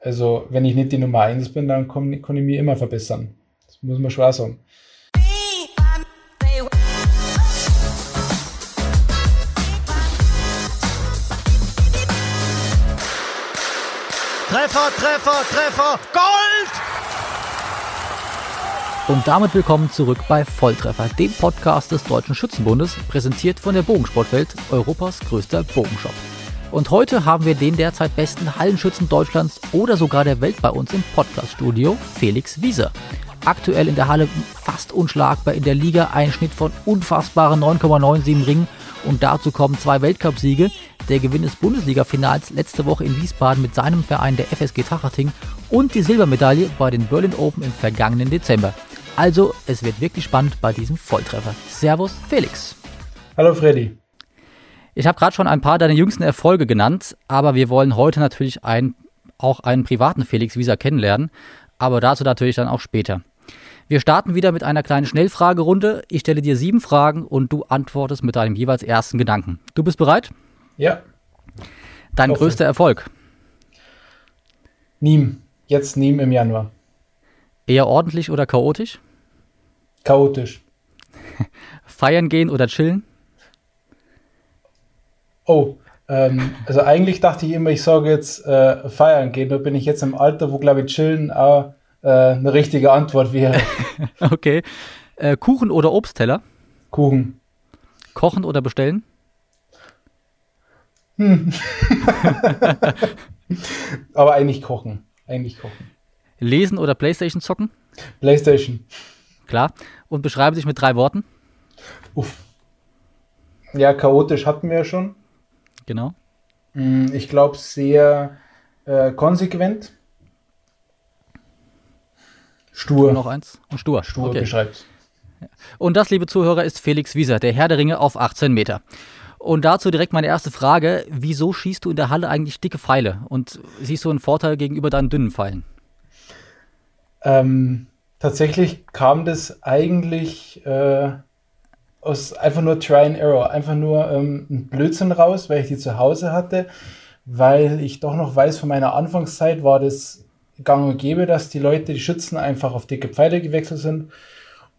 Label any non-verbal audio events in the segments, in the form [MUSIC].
Also, wenn ich nicht die Nummer 1 bin, dann kann, kann ich mich immer verbessern. Das muss man schon auch sagen. Treffer, Treffer, Treffer, Gold! Und damit willkommen zurück bei Volltreffer, dem Podcast des Deutschen Schützenbundes, präsentiert von der Bogensportwelt, Europas größter Bogenshop. Und heute haben wir den derzeit besten Hallenschützen Deutschlands oder sogar der Welt bei uns im Podcaststudio, Felix Wieser. Aktuell in der Halle fast unschlagbar in der Liga, ein Schnitt von unfassbaren 9,97 Ringen und dazu kommen zwei Weltcupsiege, der Gewinn des Bundesliga-Finals letzte Woche in Wiesbaden mit seinem Verein der FSG Tachating und die Silbermedaille bei den Berlin Open im vergangenen Dezember. Also, es wird wirklich spannend bei diesem Volltreffer. Servus, Felix. Hallo, Freddy. Ich habe gerade schon ein paar deiner jüngsten Erfolge genannt, aber wir wollen heute natürlich ein, auch einen privaten Felix Wieser kennenlernen, aber dazu natürlich dann auch später. Wir starten wieder mit einer kleinen Schnellfragerunde. Ich stelle dir sieben Fragen und du antwortest mit deinem jeweils ersten Gedanken. Du bist bereit? Ja. Dein Hoffe. größter Erfolg? Niem. Jetzt Niem im Januar. Eher ordentlich oder chaotisch? Chaotisch. [LAUGHS] Feiern gehen oder chillen? Oh, ähm, also eigentlich dachte ich immer, ich sage jetzt äh, feiern gehen. Nur bin ich jetzt im Alter, wo, glaube ich, chillen auch äh, eine richtige Antwort wäre. [LAUGHS] okay. Äh, Kuchen oder Obstteller? Kuchen. Kochen oder bestellen? Hm. [LAUGHS] Aber eigentlich kochen. Eigentlich kochen. Lesen oder Playstation zocken? Playstation. Klar. Und beschreibe dich mit drei Worten? Uff. Ja, chaotisch hatten wir ja schon. Genau. Hm, ich glaube, sehr äh, konsequent. Stur. noch eins. Und stur. Stur okay. beschreibt. Und das, liebe Zuhörer, ist Felix Wieser, der Herr der Ringe auf 18 Meter. Und dazu direkt meine erste Frage. Wieso schießt du in der Halle eigentlich dicke Pfeile? Und siehst du einen Vorteil gegenüber deinen dünnen Pfeilen? Ähm, tatsächlich kam das eigentlich äh, aus einfach nur Try and Error, einfach nur ähm, ein Blödsinn raus, weil ich die zu Hause hatte, weil ich doch noch weiß, von meiner Anfangszeit war das gang und gäbe, dass die Leute, die Schützen einfach auf dicke Pfeile gewechselt sind.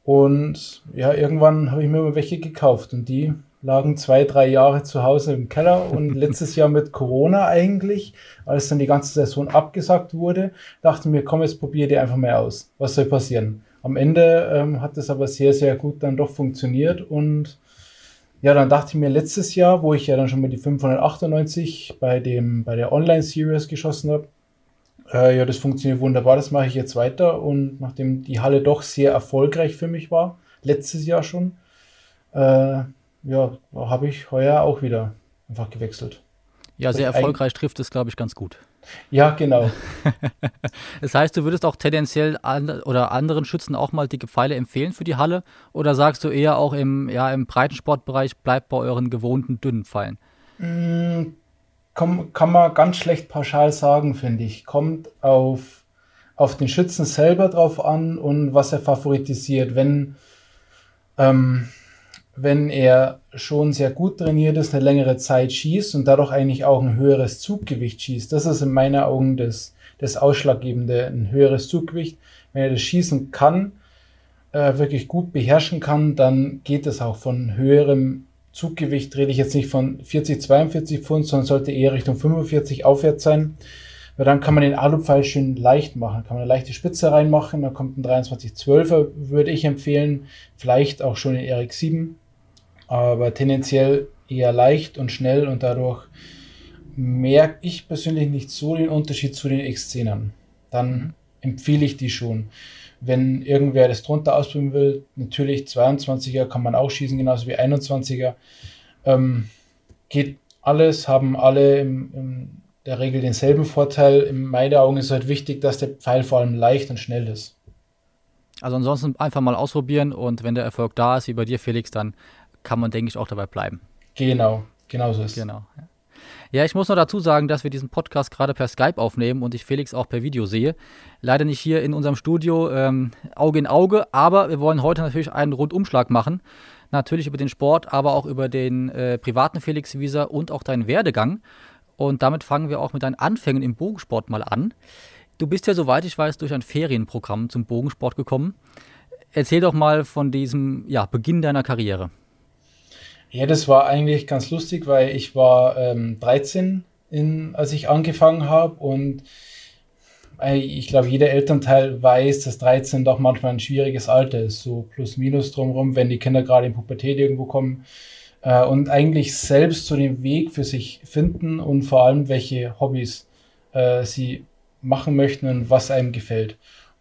Und ja, irgendwann habe ich mir mal welche gekauft und die lagen zwei, drei Jahre zu Hause im Keller und [LAUGHS] letztes Jahr mit Corona eigentlich, als dann die ganze Saison abgesagt wurde, dachte mir, komm, jetzt probiere die einfach mal aus. Was soll passieren? Am Ende ähm, hat es aber sehr, sehr gut dann doch funktioniert und ja, dann dachte ich mir letztes Jahr, wo ich ja dann schon mit die 598 bei dem, bei der Online-Series geschossen habe, äh, ja, das funktioniert wunderbar, das mache ich jetzt weiter und nachdem die Halle doch sehr erfolgreich für mich war, letztes Jahr schon, äh, ja, habe ich heuer auch wieder einfach gewechselt. Ja, sehr erfolgreich trifft es, glaube ich, ganz gut. Ja, genau. [LAUGHS] das heißt, du würdest auch tendenziell an, oder anderen Schützen auch mal dicke Pfeile empfehlen für die Halle? Oder sagst du eher auch im, ja, im Breitensportbereich, bleibt bei euren gewohnten dünnen Pfeilen? Mm, kann, kann man ganz schlecht pauschal sagen, finde ich. Kommt auf, auf den Schützen selber drauf an und was er favoritisiert. Wenn, ähm, wenn er schon sehr gut trainiert ist, eine längere Zeit schießt und dadurch eigentlich auch ein höheres Zuggewicht schießt. Das ist in meinen Augen das, das Ausschlaggebende, ein höheres Zuggewicht. Wenn er das schießen kann, äh, wirklich gut beherrschen kann, dann geht es auch von höherem Zuggewicht, rede ich jetzt nicht von 40, 42 Pfund, sondern sollte eher Richtung 45 aufwärts sein. Weil dann kann man den Alupfeil schön leicht machen. Kann man eine leichte Spitze reinmachen, dann kommt ein 2312er, würde ich empfehlen. Vielleicht auch schon in RX7 aber tendenziell eher leicht und schnell und dadurch merke ich persönlich nicht so den Unterschied zu den X10ern. Dann mhm. empfehle ich die schon. Wenn irgendwer das drunter ausprobieren will, natürlich 22er kann man auch schießen, genauso wie 21er. Ähm, geht alles, haben alle im, in der Regel denselben Vorteil. In meinen Augen ist halt wichtig, dass der Pfeil vor allem leicht und schnell ist. Also ansonsten einfach mal ausprobieren und wenn der Erfolg da ist, wie bei dir, Felix, dann kann man, denke ich, auch dabei bleiben. Genau, genau so ist es. Genau. Ja. ich muss noch dazu sagen, dass wir diesen Podcast gerade per Skype aufnehmen und ich Felix auch per Video sehe. Leider nicht hier in unserem Studio ähm, Auge in Auge, aber wir wollen heute natürlich einen Rundumschlag machen. Natürlich über den Sport, aber auch über den äh, privaten Felix Wieser und auch deinen Werdegang. Und damit fangen wir auch mit deinen Anfängen im Bogensport mal an. Du bist ja, soweit ich weiß, durch ein Ferienprogramm zum Bogensport gekommen. Erzähl doch mal von diesem ja, Beginn deiner Karriere. Ja, das war eigentlich ganz lustig, weil ich war ähm, 13, in, als ich angefangen habe und äh, ich glaube, jeder Elternteil weiß, dass 13 doch manchmal ein schwieriges Alter ist, so plus minus drumherum, wenn die Kinder gerade in Pubertät irgendwo kommen äh, und eigentlich selbst so den Weg für sich finden und vor allem welche Hobbys äh, sie machen möchten und was einem gefällt.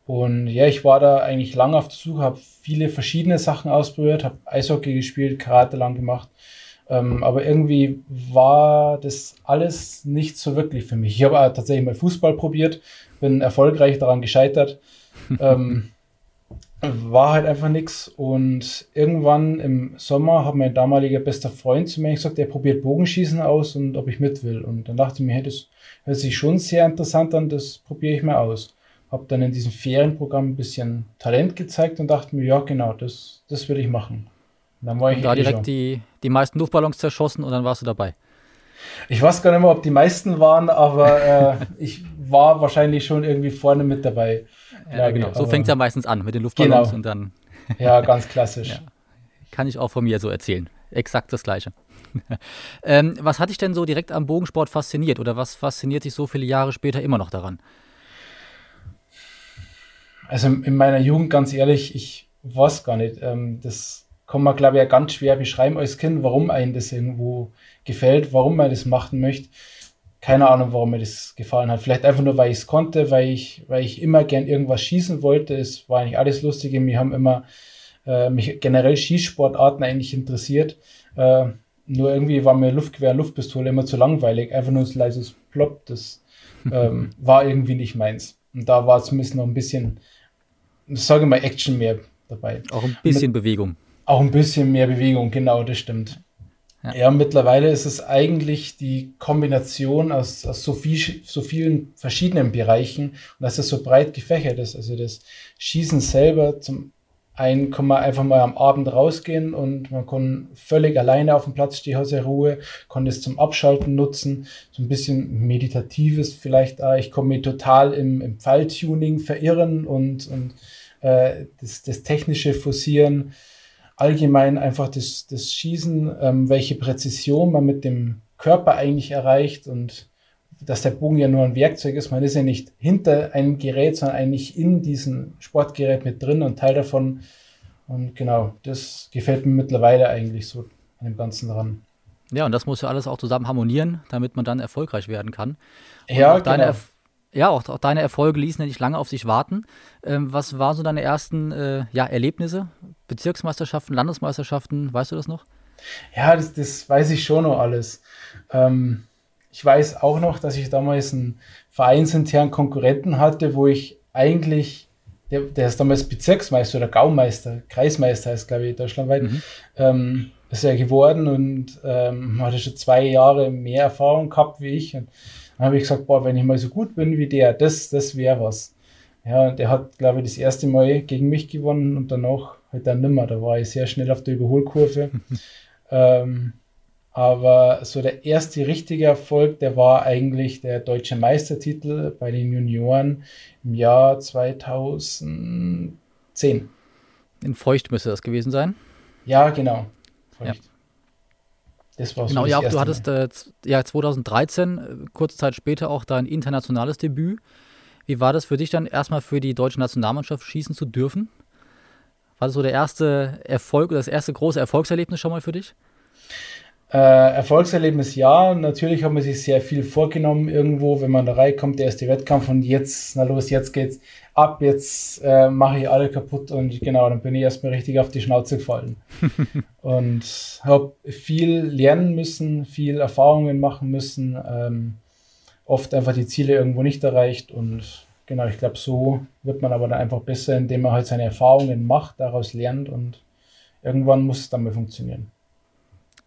Und ja, ich war da eigentlich lange auf der Suche, habe viele verschiedene Sachen ausprobiert, habe Eishockey gespielt, Karate lang gemacht. Ähm, aber irgendwie war das alles nicht so wirklich für mich. Ich habe tatsächlich mal Fußball probiert, bin erfolgreich daran gescheitert. [LAUGHS] ähm, war halt einfach nichts. Und irgendwann im Sommer hat mein damaliger bester Freund zu mir gesagt, er probiert Bogenschießen aus und ob ich mit will. Und dann dachte ich mir, hey, das hört sich schon sehr interessant an, das probiere ich mal aus habe dann in diesem Ferienprogramm ein bisschen Talent gezeigt und dachte mir, ja, genau, das, das will ich machen. Und dann war ich und da eh direkt die, die meisten Luftballons zerschossen und dann warst du dabei. Ich weiß gar nicht mehr, ob die meisten waren, aber äh, [LAUGHS] ich war wahrscheinlich schon irgendwie vorne mit dabei. Ja, genau. So fängt es ja meistens an mit den Luftballons genau. und dann. [LAUGHS] ja, ganz klassisch. Ja. Kann ich auch von mir so erzählen. Exakt das Gleiche. [LAUGHS] ähm, was hat dich denn so direkt am Bogensport fasziniert oder was fasziniert dich so viele Jahre später immer noch daran? Also in meiner Jugend, ganz ehrlich, ich weiß gar nicht. Ähm, das kann man, glaube ich, ja ganz schwer beschreiben als Kind, warum einem das irgendwo gefällt, warum man das machen möchte. Keine Ahnung, warum mir das gefallen hat. Vielleicht einfach nur, weil ich es konnte, weil ich, weil ich immer gern irgendwas schießen wollte. Es war eigentlich alles Lustige. Mir haben immer äh, mich generell Schießsportarten eigentlich interessiert. Äh, nur irgendwie war mir Luftgewehr, Luftpistole immer zu langweilig. Einfach nur ein leises Plop. Das [LAUGHS] ähm, war irgendwie nicht meins. Und da war zumindest noch ein bisschen sage mal, Action mehr dabei. Auch ein bisschen Mit, Bewegung. Auch ein bisschen mehr Bewegung, genau, das stimmt. Ja. ja, mittlerweile ist es eigentlich die Kombination aus, aus so, viel, so vielen verschiedenen Bereichen und dass es so breit gefächert ist. Also das Schießen selber zum einen kann man einfach mal am Abend rausgehen und man kann völlig alleine auf dem Platz stehen, hat Ruhe, kann das zum Abschalten nutzen, so ein bisschen meditatives vielleicht auch. Ich kann mich total im, im Pfeiltuning verirren und, und äh, das, das technische Forcieren, allgemein einfach das, das Schießen, ähm, welche Präzision man mit dem Körper eigentlich erreicht und dass der Bogen ja nur ein Werkzeug ist. Man ist ja nicht hinter einem Gerät, sondern eigentlich in diesem Sportgerät mit drin und Teil davon. Und genau, das gefällt mir mittlerweile eigentlich so an dem Ganzen dran. Ja, und das muss ja alles auch zusammen harmonieren, damit man dann erfolgreich werden kann. Und ja, auch deine, genau ja, auch, auch, deine Erfolge ließen ja nicht lange auf sich warten. Ähm, was waren so deine ersten äh, ja, Erlebnisse? Bezirksmeisterschaften, Landesmeisterschaften, weißt du das noch? Ja, das, das weiß ich schon noch alles. Ähm, ich weiß auch noch, dass ich damals einen vereinsinternen Konkurrenten hatte, wo ich eigentlich, der, der ist damals Bezirksmeister oder Gaumeister, Kreismeister ist, glaube ich, deutschlandweit, mhm. ähm, ist er geworden und ähm, hatte schon zwei Jahre mehr Erfahrung gehabt wie ich. Und dann habe ich gesagt, boah, wenn ich mal so gut bin wie der, das, das wäre was. Ja, der hat, glaube ich, das erste Mal gegen mich gewonnen und danach halt dann nimmer. Da war ich sehr schnell auf der Überholkurve. [LAUGHS] ähm, aber so der erste richtige Erfolg, der war eigentlich der deutsche Meistertitel bei den Junioren im Jahr 2010. In Feucht müsste das gewesen sein. Ja, genau. Feucht. Ja. Das war genau, so ja, du hattest äh, ja 2013, äh, kurze Zeit später auch dein internationales Debüt. Wie war das für dich dann erstmal für die deutsche Nationalmannschaft schießen zu dürfen? War das so der erste Erfolg oder das erste große Erfolgserlebnis schon mal für dich? Äh, Erfolgserlebnis ja, natürlich hat man sich sehr viel vorgenommen irgendwo, wenn man da reinkommt, der erste Wettkampf und jetzt, na los, jetzt geht's ab, jetzt äh, mache ich alle kaputt und genau, dann bin ich erstmal richtig auf die Schnauze gefallen. [LAUGHS] und habe viel lernen müssen, viel Erfahrungen machen müssen, ähm, oft einfach die Ziele irgendwo nicht erreicht und genau, ich glaube, so wird man aber dann einfach besser, indem man halt seine Erfahrungen macht, daraus lernt und irgendwann muss es dann mal funktionieren.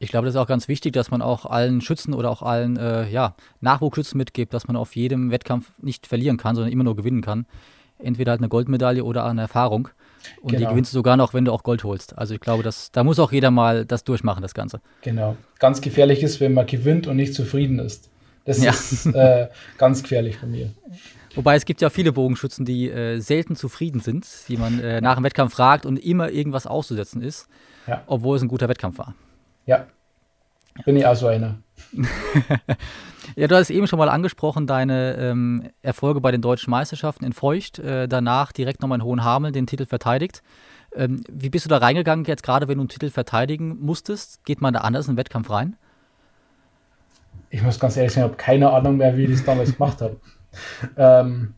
Ich glaube, das ist auch ganz wichtig, dass man auch allen Schützen oder auch allen äh, ja, Nachwuchsschützen mitgibt, dass man auf jedem Wettkampf nicht verlieren kann, sondern immer nur gewinnen kann. Entweder halt eine Goldmedaille oder eine Erfahrung. Und genau. die gewinnst du sogar noch, wenn du auch Gold holst. Also ich glaube, das, da muss auch jeder mal das durchmachen, das Ganze. Genau. Ganz gefährlich ist, wenn man gewinnt und nicht zufrieden ist. Das ja. ist äh, ganz gefährlich bei mir. Wobei es gibt ja viele Bogenschützen, die äh, selten zufrieden sind, die man äh, nach dem Wettkampf fragt und immer irgendwas auszusetzen ist, ja. obwohl es ein guter Wettkampf war. Ja, bin ich auch so einer. [LAUGHS] ja, du hast eben schon mal angesprochen, deine ähm, Erfolge bei den deutschen Meisterschaften in Feucht, äh, danach direkt nochmal in Hohenhamel den Titel verteidigt. Ähm, wie bist du da reingegangen, jetzt gerade wenn du einen Titel verteidigen musstest? Geht man da anders in den Wettkampf rein? Ich muss ganz ehrlich sagen, ich habe keine Ahnung mehr, wie ich das damals gemacht habe. [LAUGHS] Ähm,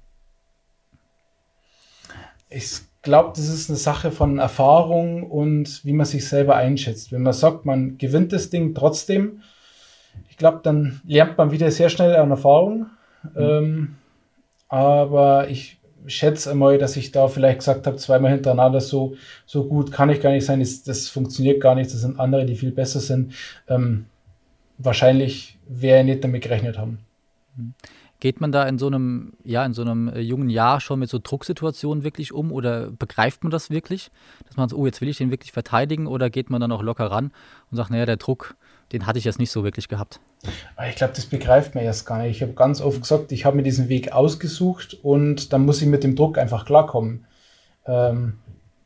ich glaube, das ist eine Sache von Erfahrung und wie man sich selber einschätzt. Wenn man sagt, man gewinnt das Ding trotzdem, ich glaube, dann lernt man wieder sehr schnell an Erfahrung. Mhm. Ähm, aber ich schätze einmal, dass ich da vielleicht gesagt habe, zweimal hintereinander, so, so gut kann ich gar nicht sein, das, das funktioniert gar nicht, das sind andere, die viel besser sind. Ähm, wahrscheinlich wäre ich nicht damit gerechnet haben. Mhm. Geht man da in so einem, ja, in so einem äh, jungen Jahr schon mit so Drucksituationen wirklich um oder begreift man das wirklich? Dass man so, oh, jetzt will ich den wirklich verteidigen oder geht man dann auch locker ran und sagt, naja, der Druck, den hatte ich jetzt nicht so wirklich gehabt? Ich glaube, das begreift man erst gar nicht. Ich habe ganz oft gesagt, ich habe mir diesen Weg ausgesucht und dann muss ich mit dem Druck einfach klarkommen. Ähm,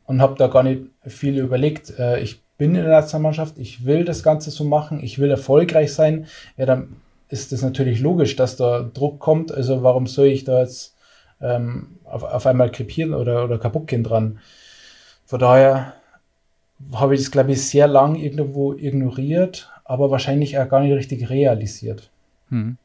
und habe da gar nicht viel überlegt. Äh, ich bin in der Nationalmannschaft, ich will das Ganze so machen, ich will erfolgreich sein. Ja, dann ist es natürlich logisch, dass da Druck kommt. Also warum soll ich da jetzt ähm, auf, auf einmal krepieren oder, oder kaputt gehen dran? Von daher habe ich das, glaube ich, sehr lang irgendwo ignoriert, aber wahrscheinlich auch gar nicht richtig realisiert. Hm.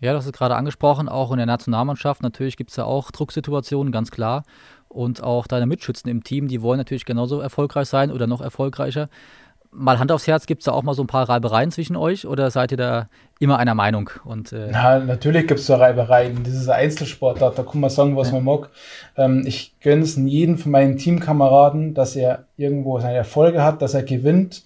Ja, das ist gerade angesprochen, auch in der Nationalmannschaft. Natürlich gibt es ja auch Drucksituationen, ganz klar. Und auch deine Mitschützen im Team, die wollen natürlich genauso erfolgreich sein oder noch erfolgreicher mal Hand aufs Herz, gibt es da auch mal so ein paar Reibereien zwischen euch oder seid ihr da immer einer Meinung? Und, äh Na, natürlich gibt es da Reibereien. Das ist ein Einzelsportart, da kann man sagen, was ja. man mag. Ähm, ich gönne es jedem von meinen Teamkameraden, dass er irgendwo seine Erfolge hat, dass er gewinnt.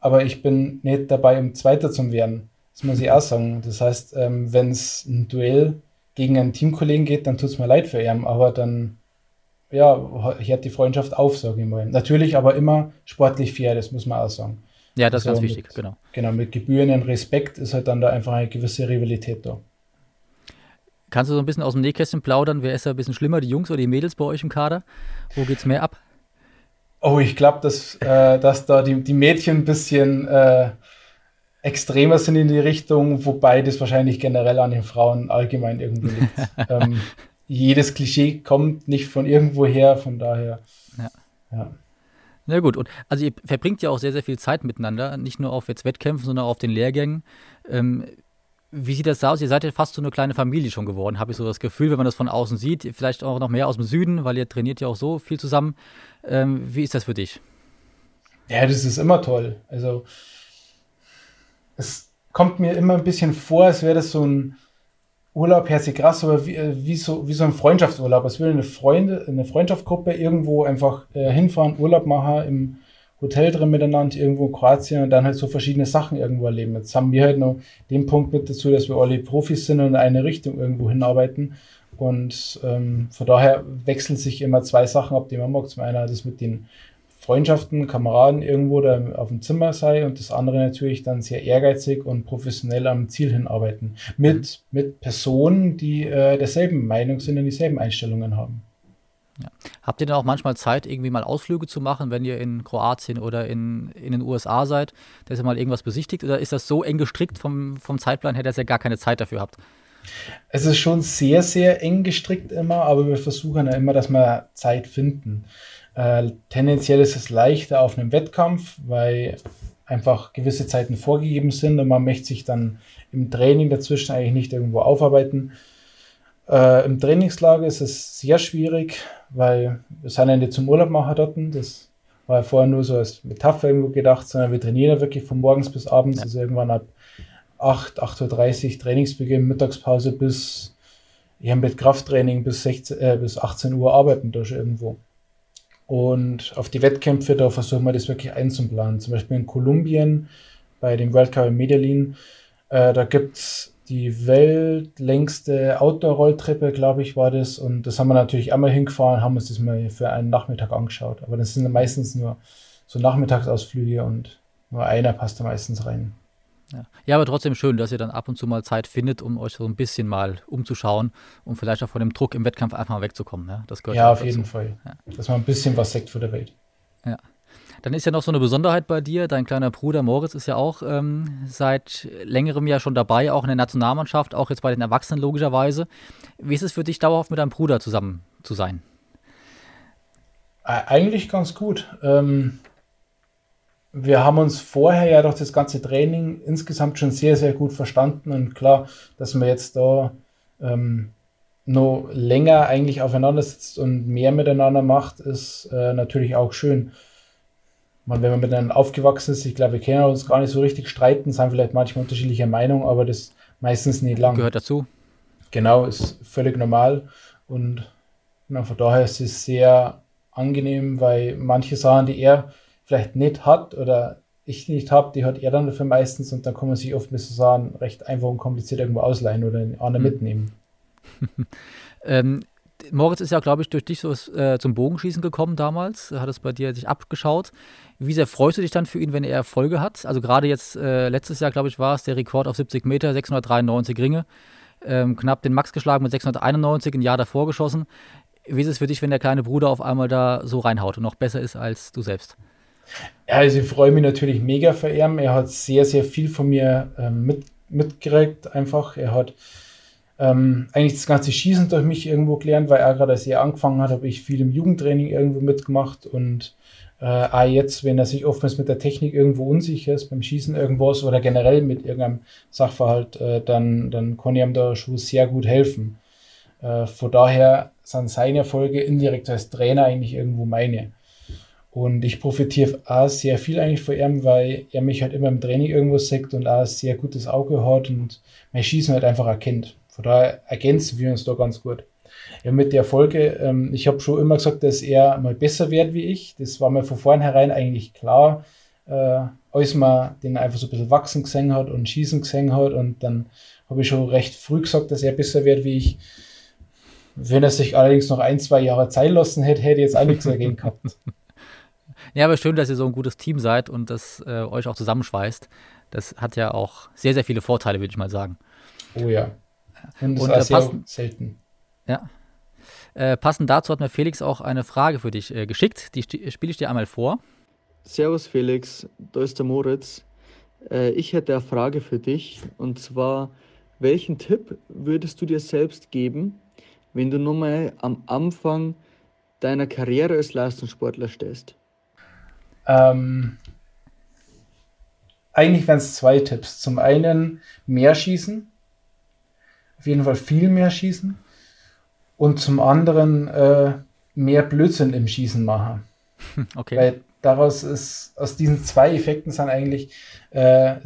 Aber ich bin nicht dabei, um Zweiter zu werden. Das muss ich auch sagen. Das heißt, ähm, wenn es ein Duell gegen einen Teamkollegen geht, dann tut es mir leid für ihn. Aber dann ja, hört die Freundschaft auf, sage ich mal. Natürlich aber immer sportlich fair, das muss man auch sagen. Ja, das ist also ganz wichtig, mit, genau. Genau, mit gebührenden Respekt ist halt dann da einfach eine gewisse Rivalität da. Kannst du so ein bisschen aus dem Nähkästchen plaudern? Wer ist da ein bisschen schlimmer, die Jungs oder die Mädels bei euch im Kader? Wo geht es mehr ab? Oh, ich glaube, dass, äh, dass da die, die Mädchen ein bisschen äh, extremer sind in die Richtung, wobei das wahrscheinlich generell an den Frauen allgemein irgendwie liegt. [LAUGHS] ähm, jedes Klischee kommt nicht von irgendwo her, von daher. Ja. ja. Na gut, und also ihr verbringt ja auch sehr, sehr viel Zeit miteinander, nicht nur auf jetzt Wettkämpfen, sondern auch auf den Lehrgängen. Ähm, wie sieht das aus? Ihr seid ja fast so eine kleine Familie schon geworden, habe ich so das Gefühl, wenn man das von außen sieht. Vielleicht auch noch mehr aus dem Süden, weil ihr trainiert ja auch so viel zusammen. Ähm, wie ist das für dich? Ja, das ist immer toll. Also, es kommt mir immer ein bisschen vor, als wäre das so ein Urlaub hört sich krass, aber wie, äh, wie, so, wie so ein Freundschaftsurlaub. Als würde eine Freunde, eine Freundschaftsgruppe irgendwo einfach äh, hinfahren, Urlaub machen, im Hotel drin miteinander, irgendwo in Kroatien und dann halt so verschiedene Sachen irgendwo erleben. Jetzt haben wir halt noch den Punkt mit dazu, dass wir alle Profis sind und in eine Richtung irgendwo hinarbeiten. Und ähm, von daher wechseln sich immer zwei Sachen ab, die man mag. Zum einen das mit den Freundschaften, Kameraden irgendwo da auf dem Zimmer sei und das andere natürlich dann sehr ehrgeizig und professionell am Ziel hinarbeiten. Mit, mit Personen, die äh, derselben Meinung sind und dieselben Einstellungen haben. Ja. Habt ihr denn auch manchmal Zeit, irgendwie mal Ausflüge zu machen, wenn ihr in Kroatien oder in, in den USA seid, dass ihr mal irgendwas besichtigt? Oder ist das so eng gestrickt vom, vom Zeitplan her, dass ihr gar keine Zeit dafür habt? Es ist schon sehr, sehr eng gestrickt immer, aber wir versuchen ja immer, dass wir Zeit finden. Äh, tendenziell ist es leichter auf einem Wettkampf, weil einfach gewisse Zeiten vorgegeben sind und man möchte sich dann im Training dazwischen eigentlich nicht irgendwo aufarbeiten. Äh, Im Trainingslager ist es sehr schwierig, weil wir sind ja nicht zum Urlaub machen dort. Das war ja vorher nur so als Metapher irgendwo gedacht, sondern wir trainieren ja wirklich von morgens bis abends, also irgendwann ab 8, 8.30 Uhr Trainingsbeginn, Mittagspause bis, ja, mit Krafttraining bis, 16, äh, bis 18 Uhr arbeiten schon irgendwo. Und auf die Wettkämpfe, da versuchen wir das wirklich einzuplanen. Zum Beispiel in Kolumbien bei dem World Cup in Medellin, äh, da gibt es die weltlängste Outdoor-Rolltreppe, glaube ich, war das. Und das haben wir natürlich einmal hingefahren, haben uns das mal für einen Nachmittag angeschaut. Aber das sind meistens nur so Nachmittagsausflüge und nur einer passt da meistens rein. Ja. ja. aber trotzdem schön, dass ihr dann ab und zu mal Zeit findet, um euch so ein bisschen mal umzuschauen und vielleicht auch von dem Druck im Wettkampf einfach mal wegzukommen. Ja, das gehört ja auf dazu. jeden Fall. Ja. Dass man ein bisschen was sagt für der Welt. Ja. Dann ist ja noch so eine Besonderheit bei dir. Dein kleiner Bruder Moritz ist ja auch ähm, seit längerem ja schon dabei, auch in der Nationalmannschaft, auch jetzt bei den Erwachsenen logischerweise. Wie ist es für dich, dauerhaft mit deinem Bruder zusammen zu sein? Eigentlich ganz gut. Ähm, wir haben uns vorher ja durch das ganze Training insgesamt schon sehr, sehr gut verstanden. Und klar, dass man jetzt da ähm, noch länger eigentlich aufeinander sitzt und mehr miteinander macht, ist äh, natürlich auch schön. Man, wenn man miteinander aufgewachsen ist, ich glaube, wir können uns gar nicht so richtig streiten, sind vielleicht manchmal unterschiedlicher Meinung, aber das meistens nicht lang. Gehört dazu. Genau, ist völlig normal. Und na, von daher ist es sehr angenehm, weil manche Sachen, die er vielleicht nicht hat oder ich nicht habe, die hat er dann dafür meistens und dann kann man sich oft mit so Sachen recht einfach und kompliziert irgendwo ausleihen oder in anderen mhm. mitnehmen. [LAUGHS] ähm, Moritz ist ja, glaube ich, durch dich so äh, zum Bogenschießen gekommen damals, hat es bei dir sich abgeschaut. Wie sehr freust du dich dann für ihn, wenn er Erfolge hat? Also gerade jetzt, äh, letztes Jahr, glaube ich, war es der Rekord auf 70 Meter, 693 Ringe. Ähm, knapp den Max geschlagen mit 691, ein Jahr davor geschossen. Wie ist es für dich, wenn der kleine Bruder auf einmal da so reinhaut und noch besser ist als du selbst? Also ich freue mich natürlich mega für ihn. Er hat sehr, sehr viel von mir ähm, mit, mitgekriegt einfach. Er hat ähm, eigentlich das ganze Schießen durch mich irgendwo gelernt, weil er gerade als er angefangen hat, habe ich viel im Jugendtraining irgendwo mitgemacht und äh, auch jetzt, wenn er sich oftmals mit der Technik irgendwo unsicher ist, beim Schießen irgendwas oder generell mit irgendeinem Sachverhalt, äh, dann, dann kann ich ihm da schon sehr gut helfen. Äh, von daher sind seine Erfolge indirekt als Trainer eigentlich irgendwo meine. Und ich profitiere auch sehr viel eigentlich von ihm, weil er mich halt immer im Training irgendwo sagt und ein sehr gutes Auge hat und mein Schießen halt einfach erkennt. Von daher ergänzen wir uns da ganz gut. Ja, mit der Folge, ähm, ich habe schon immer gesagt, dass er mal besser wird wie ich. Das war mir von vornherein eigentlich klar, äh, als man den einfach so ein bisschen wachsen gesehen hat und schießen gesehen hat. Und dann habe ich schon recht früh gesagt, dass er besser wird wie ich. Wenn er sich allerdings noch ein, zwei Jahre Zeit lassen hätte, hätte ich jetzt auch nichts dagegen gehabt. [LAUGHS] Ja, aber schön, dass ihr so ein gutes Team seid und das äh, euch auch zusammenschweißt. Das hat ja auch sehr, sehr viele Vorteile, würde ich mal sagen. Oh ja. Und, und das ist äh, passen, selten. Ja. Äh, passend dazu hat mir Felix auch eine Frage für dich äh, geschickt. Die spiele ich dir einmal vor. Servus Felix, da ist der Moritz. Äh, ich hätte eine Frage für dich und zwar, welchen Tipp würdest du dir selbst geben, wenn du nun mal am Anfang deiner Karriere als Leistungssportler stehst? Ähm, eigentlich wären es zwei Tipps. Zum einen mehr schießen. Auf jeden Fall viel mehr schießen. Und zum anderen äh, mehr Blödsinn im Schießen machen. [LAUGHS] Okay. Weil daraus ist, aus diesen zwei Effekten sind eigentlich äh,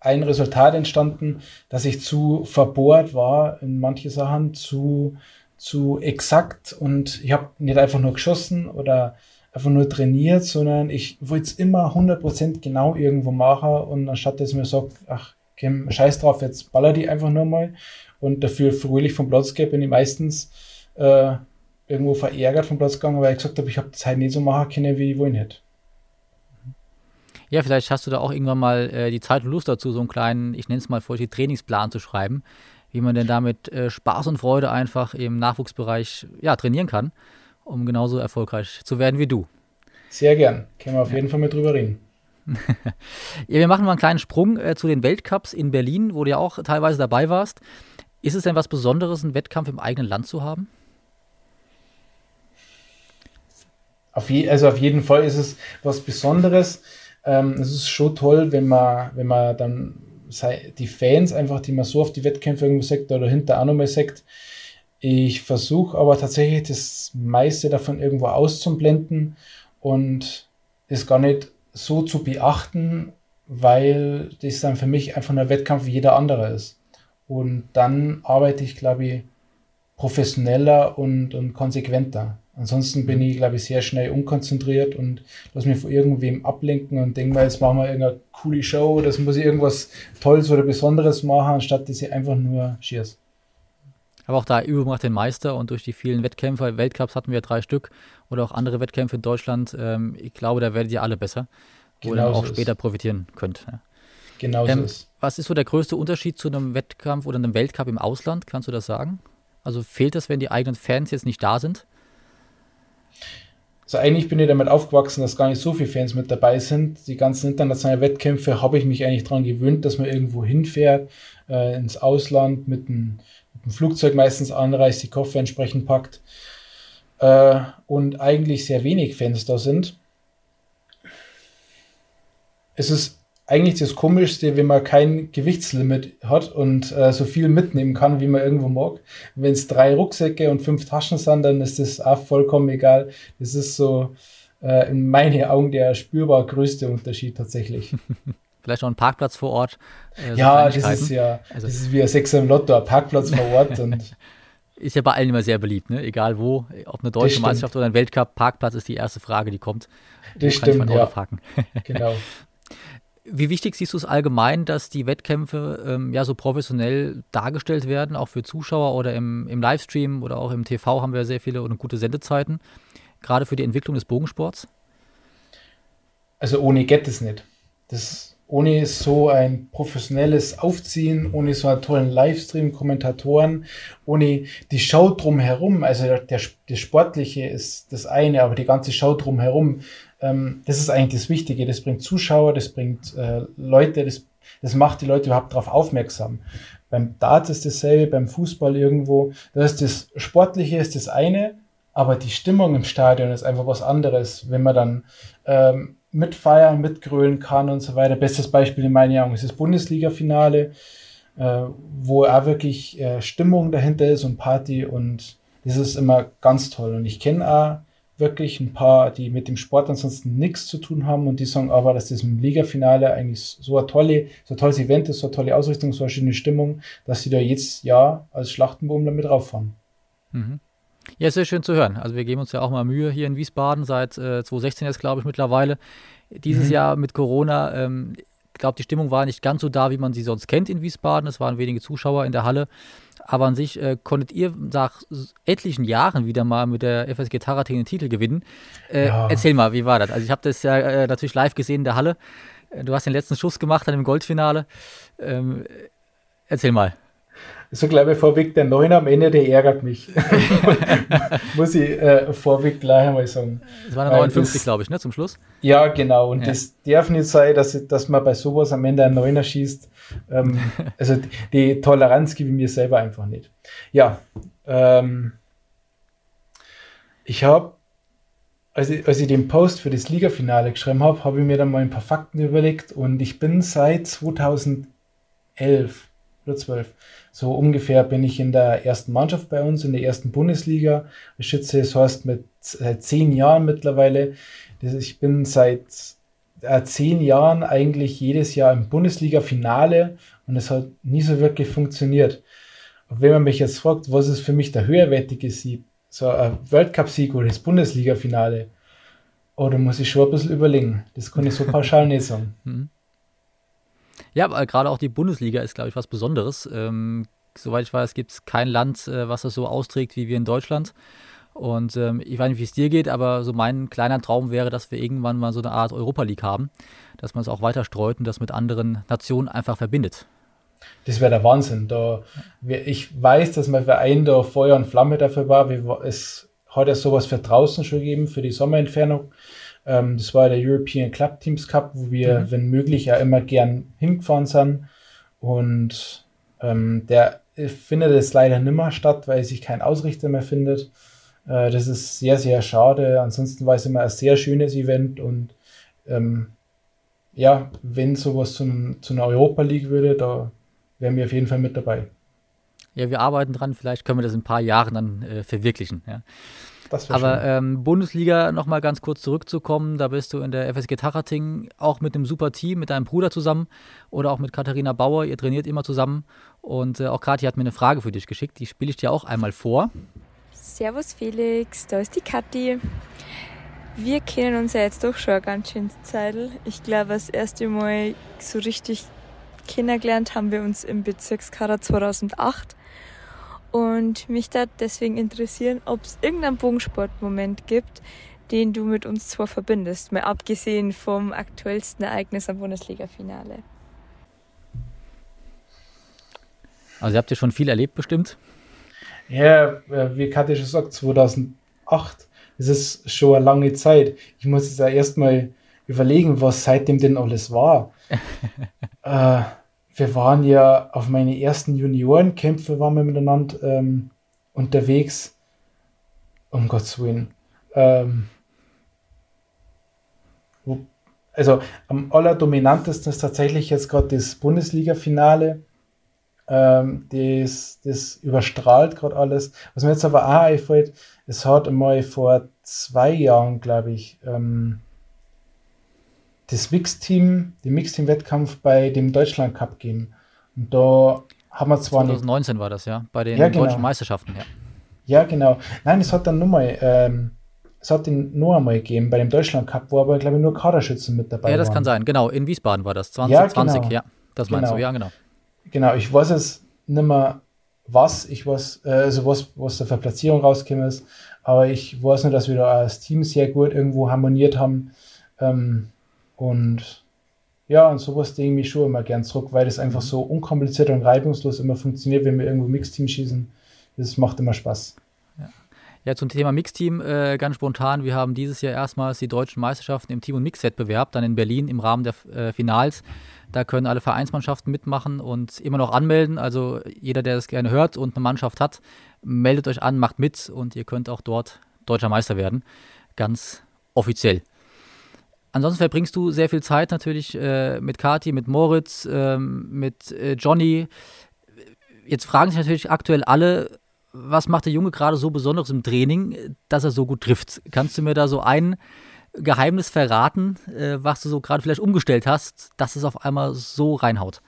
ein Resultat entstanden, dass ich zu verbohrt war in manche Sachen, zu, zu exakt und ich habe nicht einfach nur geschossen oder einfach nur trainiert, sondern ich wollte es immer 100% genau irgendwo machen und anstatt dass ich mir sagt, ach, Kim, scheiß drauf, jetzt baller die einfach nur mal und dafür fröhlich vom Platz gehe, bin ich meistens äh, irgendwo verärgert vom Platz gegangen, weil ich gesagt habe, ich habe das halt nicht so machen können, wie ich wollen hätte. Ja, vielleicht hast du da auch irgendwann mal äh, die Zeit und Lust dazu, so einen kleinen, ich nenne es mal vorsichtig, Trainingsplan zu schreiben, wie man denn damit äh, Spaß und Freude einfach im Nachwuchsbereich ja, trainieren kann um genauso erfolgreich zu werden wie du. Sehr gern. Können wir auf ja. jeden Fall mit drüber reden. [LAUGHS] ja, wir machen mal einen kleinen Sprung äh, zu den Weltcups in Berlin, wo du ja auch teilweise dabei warst. Ist es denn was Besonderes, einen Wettkampf im eigenen Land zu haben? Auf je, also auf jeden Fall ist es was Besonderes. Ähm, es ist schon toll, wenn man, wenn man dann die Fans einfach, die man so auf die Wettkämpfe irgendwo sagt oder hinter auch nochmal sagt, ich versuche aber tatsächlich das meiste davon irgendwo auszublenden und es gar nicht so zu beachten, weil das dann für mich einfach ein Wettkampf wie jeder andere ist. Und dann arbeite ich, glaube ich, professioneller und, und konsequenter. Ansonsten bin ich, glaube ich, sehr schnell unkonzentriert und lasse mich von irgendwem ablenken und denke mal, jetzt machen wir irgendeine coole Show, das muss ich irgendwas Tolles oder Besonderes machen, anstatt dass ich einfach nur schieße. Aber auch da Übung macht den Meister und durch die vielen Wettkämpfe, Weltcups hatten wir drei Stück oder auch andere Wettkämpfe in Deutschland, ähm, ich glaube, da werdet ihr alle besser, wo genau ihr auch so später ist. profitieren könnt. Ja. Genau ähm, so ist. Was ist so der größte Unterschied zu einem Wettkampf oder einem Weltcup im Ausland? Kannst du das sagen? Also fehlt das, wenn die eigenen Fans jetzt nicht da sind? Also eigentlich bin ich damit aufgewachsen, dass gar nicht so viele Fans mit dabei sind. Die ganzen internationalen Wettkämpfe habe ich mich eigentlich daran gewöhnt, dass man irgendwo hinfährt, äh, ins Ausland mit einem, einem, Flugzeug meistens anreist, die Koffer entsprechend packt äh, und eigentlich sehr wenig da sind. Es ist eigentlich das Komischste, wenn man kein Gewichtslimit hat und äh, so viel mitnehmen kann, wie man irgendwo mag. Wenn es drei Rucksäcke und fünf Taschen sind, dann ist das auch vollkommen egal. Das ist so äh, in meinen Augen der spürbar größte Unterschied tatsächlich. [LAUGHS] Vielleicht auch ein Parkplatz vor Ort. Äh, so ja, das ist ja, also. das ist wie ein Sechser im Lotto, ein Parkplatz vor Ort. und [LAUGHS] ist ja bei allen immer sehr beliebt, ne? egal wo, ob eine deutsche Meisterschaft oder ein Weltcup, Parkplatz ist die erste Frage, die kommt. Das stimmt, ja. [LAUGHS] genau. [LAUGHS] Wie wichtig siehst du es allgemein, dass die Wettkämpfe ähm, ja so professionell dargestellt werden, auch für Zuschauer oder im, im Livestream oder auch im TV haben wir sehr viele und gute Sendezeiten, gerade für die Entwicklung des Bogensports? Also ohne geht es nicht. Das, ohne so ein professionelles Aufziehen, ohne so einen tollen Livestream, Kommentatoren, ohne die Show drumherum, also der, der, das Sportliche ist das eine, aber die ganze Show drumherum, ähm, das ist eigentlich das Wichtige. Das bringt Zuschauer, das bringt äh, Leute, das, das macht die Leute überhaupt darauf aufmerksam. Beim Dart ist dasselbe, beim Fußball irgendwo. Das ist das Sportliche ist das eine, aber die Stimmung im Stadion ist einfach was anderes, wenn man dann ähm, mitfeiern, mitgrölen kann und so weiter. Bestes Beispiel in meinen Augen ist das Bundesliga-Finale, äh, wo auch wirklich äh, Stimmung dahinter ist und Party und das ist immer ganz toll. Und ich kenne auch wirklich ein paar, die mit dem Sport ansonsten nichts zu tun haben und die sagen aber, dass das im Liga-Finale eigentlich so ein, tolle, so ein tolles Event ist, so eine tolle Ausrichtung, so eine schöne Stimmung, dass sie da jedes Jahr als Schlachtenboom damit rauffahren. Mhm. Ja, sehr schön zu hören. Also wir geben uns ja auch mal Mühe hier in Wiesbaden seit äh, 2016 jetzt, glaube ich, mittlerweile. Dieses mhm. Jahr mit Corona, ähm, ich glaube, die Stimmung war nicht ganz so da, wie man sie sonst kennt in Wiesbaden. Es waren wenige Zuschauer in der Halle. Aber an sich äh, konntet ihr nach etlichen Jahren wieder mal mit der FSG Tarating den Titel gewinnen. Äh, ja. Erzähl mal, wie war das? Also ich habe das ja äh, natürlich live gesehen in der Halle. Äh, du hast den letzten Schuss gemacht dann im Goldfinale. Ähm, erzähl mal. So glaube ich vorweg, der Neun am Ende, der ärgert mich. [LAUGHS] Muss ich äh, vorweg gleich einmal sagen. Das war eine 59, glaube ich, ne, zum Schluss? Ja, genau. Und ja. das darf nicht sein, dass, dass man bei sowas am Ende einen Neuner schießt. Ähm, [LAUGHS] also die Toleranz gebe ich mir selber einfach nicht. Ja, ähm, ich habe, als ich, als ich den Post für das Ligafinale geschrieben habe, habe ich mir dann mal ein paar Fakten überlegt und ich bin seit 2011 oder 12 so ungefähr bin ich in der ersten Mannschaft bei uns, in der ersten Bundesliga. Ich schütze es heißt mit seit zehn Jahren mittlerweile. Ich bin seit äh, zehn Jahren eigentlich jedes Jahr im Bundesliga-Finale und es hat nie so wirklich funktioniert. Und wenn man mich jetzt fragt, was ist für mich der höherwertige Sieg, so ein Weltcup-Sieg oder das Bundesliga-Finale, oh, da muss ich schon ein bisschen überlegen. Das kann ich so pauschal nicht sagen. [LAUGHS] Ja, aber gerade auch die Bundesliga ist, glaube ich, was Besonderes. Ähm, soweit ich weiß, gibt es kein Land, äh, was das so austrägt wie wir in Deutschland. Und ähm, ich weiß nicht, wie es dir geht, aber so mein kleiner Traum wäre, dass wir irgendwann mal so eine Art Europa League haben, dass man es auch weiter streut und das mit anderen Nationen einfach verbindet. Das wäre der Wahnsinn. Da, ich weiß, dass mein Verein da Feuer und Flamme dafür war. Es hat ja sowas für draußen schon gegeben, für die Sommerentfernung. Ähm, das war der European Club Teams Cup, wo wir, mhm. wenn möglich, ja immer gern hingefahren sind. Und ähm, der findet jetzt leider nimmer statt, weil sich kein Ausrichter mehr findet. Äh, das ist sehr, sehr schade. Ansonsten war es immer ein sehr schönes Event und ähm, ja, wenn sowas zu, einem, zu einer Europa League würde, da wären wir auf jeden Fall mit dabei. Ja, wir arbeiten dran, vielleicht können wir das in ein paar Jahren dann äh, verwirklichen. Ja. Aber ähm, Bundesliga nochmal ganz kurz zurückzukommen, da bist du in der FSG Tarating auch mit einem super Team, mit deinem Bruder zusammen oder auch mit Katharina Bauer, ihr trainiert immer zusammen. Und äh, auch Kathi hat mir eine Frage für dich geschickt, die spiele ich dir auch einmal vor. Servus Felix, da ist die Kathi. Wir kennen uns ja jetzt doch schon eine ganz schöne Zeit. Ich glaube, das erste Mal so richtig kennengelernt haben wir uns im Bezirkskader 2008 und mich da deswegen interessieren, ob es irgendeinen Bogensportmoment gibt, den du mit uns zwar verbindest, mal abgesehen vom aktuellsten Ereignis am Bundesliga-Finale. Also ihr habt ja schon viel erlebt bestimmt. Ja, wie Katja schon sagt, 2008, das ist schon eine lange Zeit. Ich muss jetzt erstmal überlegen, was seitdem denn alles war. [LAUGHS] äh, wir waren ja auf meine ersten Juniorenkämpfe waren wir miteinander ähm, unterwegs. Um Gottes Willen. Ähm, also am allerdominantesten ist tatsächlich jetzt gerade das Bundesliga-Finale. Ähm, das, das überstrahlt gerade alles. Was mir jetzt aber auch einfällt, es hat einmal vor zwei Jahren, glaube ich, ähm, das Mixteam, den Mixteam-Wettkampf bei dem Deutschland Cup gegeben. Und da haben wir zwar 2019 nicht, war das, ja, bei den ja, genau. deutschen Meisterschaften, ja. Ja, genau. Nein, es hat dann nochmal, ähm, es hat den noch einmal gegeben bei dem Deutschland Cup, wo aber, glaube ich, nur Kaderschützen mit dabei waren. Ja, das waren. kann sein, genau. In Wiesbaden war das, 2020, ja, genau. ja. Das meinst genau. du, ja, genau. Genau, ich weiß es nicht mehr, was ich weiß, äh, also was, was da für Platzierung rausgekommen ist, aber ich weiß nur, dass wir da als Team sehr gut irgendwo harmoniert haben. Ähm, und ja, und sowas denke ich mich schon immer gern zurück, weil das einfach so unkompliziert und reibungslos immer funktioniert, wenn wir irgendwo Mixteam schießen. Das macht immer Spaß. Ja, zum Thema Mixteam äh, ganz spontan. Wir haben dieses Jahr erstmals die deutschen Meisterschaften im Team- und Mixwettbewerb, dann in Berlin im Rahmen der äh, Finals. Da können alle Vereinsmannschaften mitmachen und immer noch anmelden. Also jeder, der das gerne hört und eine Mannschaft hat, meldet euch an, macht mit und ihr könnt auch dort deutscher Meister werden. Ganz offiziell. Ansonsten verbringst du sehr viel Zeit natürlich äh, mit Kati, mit Moritz, ähm, mit äh, Johnny. Jetzt fragen sich natürlich aktuell alle, was macht der Junge gerade so besonders im Training, dass er so gut trifft? Kannst du mir da so ein Geheimnis verraten, äh, was du so gerade vielleicht umgestellt hast, dass es auf einmal so reinhaut?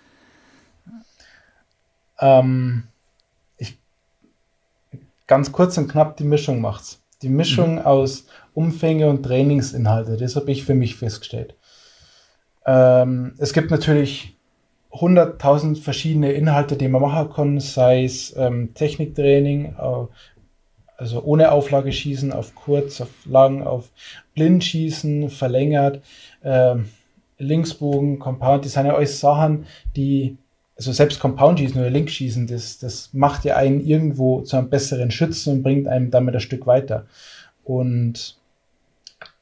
Ähm, ich, ganz kurz und knapp die Mischung macht's. Die Mischung mhm. aus Umfänge und Trainingsinhalte, das habe ich für mich festgestellt. Ähm, es gibt natürlich 100.000 verschiedene Inhalte, die man machen kann, sei es ähm, Techniktraining, also ohne Auflage schießen, auf kurz, auf lang, auf blind schießen, verlängert, äh, Linksbogen, Compound, das sind ja alles Sachen, die, also selbst Compound schießen oder Linkschießen, das, das macht ja einen irgendwo zu einem besseren Schützen und bringt einem damit ein Stück weiter. Und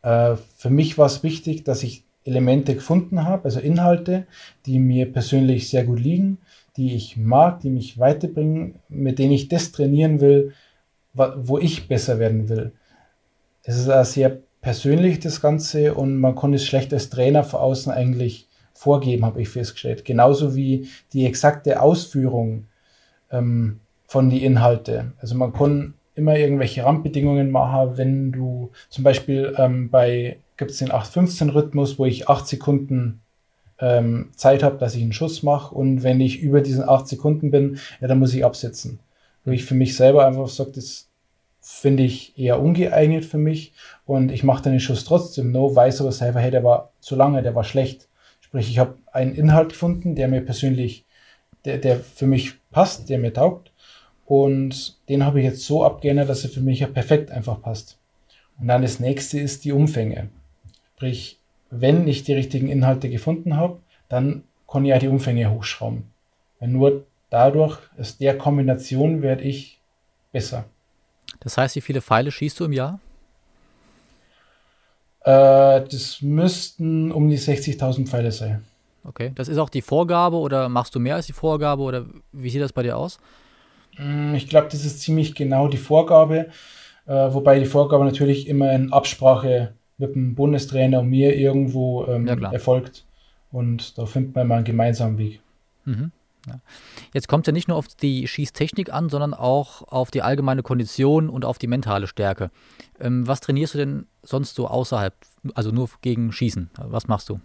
äh, für mich war es wichtig, dass ich Elemente gefunden habe, also Inhalte, die mir persönlich sehr gut liegen, die ich mag, die mich weiterbringen, mit denen ich das trainieren will, wo ich besser werden will. Es ist auch sehr persönlich das Ganze und man kann es schlecht als Trainer von außen eigentlich vorgeben, habe ich festgestellt. Genauso wie die exakte Ausführung ähm, von die Inhalte. Also man kann immer irgendwelche Randbedingungen machen, wenn du zum Beispiel ähm, bei gibt es den 8-15-Rhythmus, wo ich 8 Sekunden ähm, Zeit habe, dass ich einen Schuss mache. Und wenn ich über diesen 8 Sekunden bin, ja, dann muss ich absetzen. Wo ich für mich selber einfach sage, das finde ich eher ungeeignet für mich. Und ich mache dann den Schuss trotzdem no, weiß aber selber, hey, der war zu lange, der war schlecht. Sprich, ich habe einen Inhalt gefunden, der mir persönlich, der, der für mich passt, der mir taugt. Und den habe ich jetzt so abgeändert, dass er für mich ja perfekt einfach passt. Und dann das nächste ist die Umfänge. Sprich, wenn ich die richtigen Inhalte gefunden habe, dann kann ich ja die Umfänge hochschrauben. Weil nur dadurch, aus der Kombination werde ich besser. Das heißt, wie viele Pfeile schießt du im Jahr? Äh, das müssten um die 60.000 Pfeile sein. Okay, das ist auch die Vorgabe oder machst du mehr als die Vorgabe oder wie sieht das bei dir aus? Mm, ich glaube, das ist ziemlich genau die Vorgabe, äh, wobei die Vorgabe natürlich immer in Absprache mit dem Bundestrainer und mir irgendwo ähm, ja, erfolgt. Und da findet man mal einen gemeinsamen Weg. Mhm. Ja. Jetzt kommt es ja nicht nur auf die Schießtechnik an, sondern auch auf die allgemeine Kondition und auf die mentale Stärke. Ähm, was trainierst du denn sonst so außerhalb, also nur gegen Schießen? Was machst du?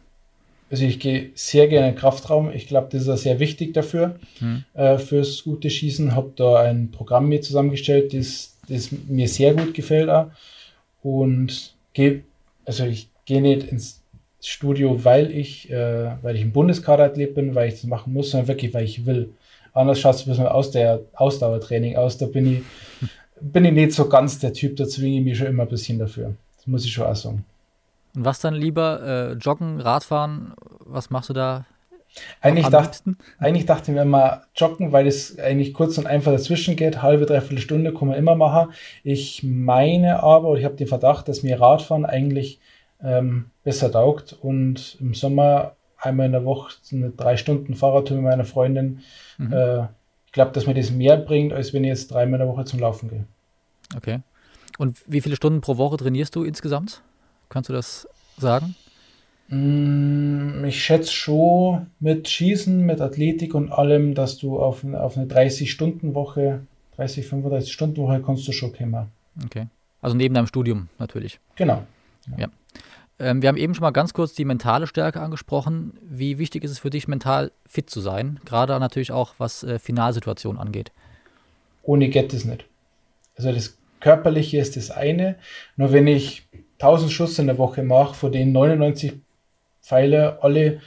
Also ich gehe sehr gerne in den Kraftraum. Ich glaube, das ist sehr wichtig dafür, hm. äh, fürs gute Schießen. Habe da ein Programm mir zusammengestellt, das, das mir sehr gut gefällt. Auch. Und gehe also ich gehe nicht ins Studio, weil ich, äh, weil ich ein Bundeskaderathlet bin, weil ich das machen muss, sondern wirklich, weil ich will. Anders schaut es ein bisschen aus der Ausdauertraining aus. Da bin ich, [LAUGHS] bin ich nicht so ganz der Typ, da zwinge ich mich schon immer ein bisschen dafür. Das muss ich schon auch sagen. Und was dann lieber? Äh, joggen, Radfahren? Was machst du da Eigentlich, dacht, eigentlich dachten wir immer joggen, weil es eigentlich kurz und einfach dazwischen geht. Halbe, dreiviertel Stunde kann man immer machen. Ich meine aber, ich habe den Verdacht, dass mir Radfahren eigentlich ähm, besser taugt und im Sommer einmal in der Woche eine drei Stunden Fahrradtour mit meiner Freundin. Mhm. Äh, ich glaube, dass mir das mehr bringt, als wenn ich jetzt dreimal in der Woche zum Laufen gehe. Okay. Und wie viele Stunden pro Woche trainierst du insgesamt? Kannst du das sagen? Mm, ich schätze schon mit Schießen, mit Athletik und allem, dass du auf, auf eine 30-Stunden-Woche, 30, 35 Stunden Woche kannst du schon kommen. Okay. Also neben deinem Studium natürlich. Genau. Ja. ja. Ähm, wir haben eben schon mal ganz kurz die mentale Stärke angesprochen. Wie wichtig ist es für dich, mental fit zu sein? Gerade natürlich auch, was äh, Finalsituationen angeht. Ohne geht es nicht. Also das Körperliche ist das eine. Nur wenn ich 1000 Schuss in der Woche mache, von denen 99 Pfeile alle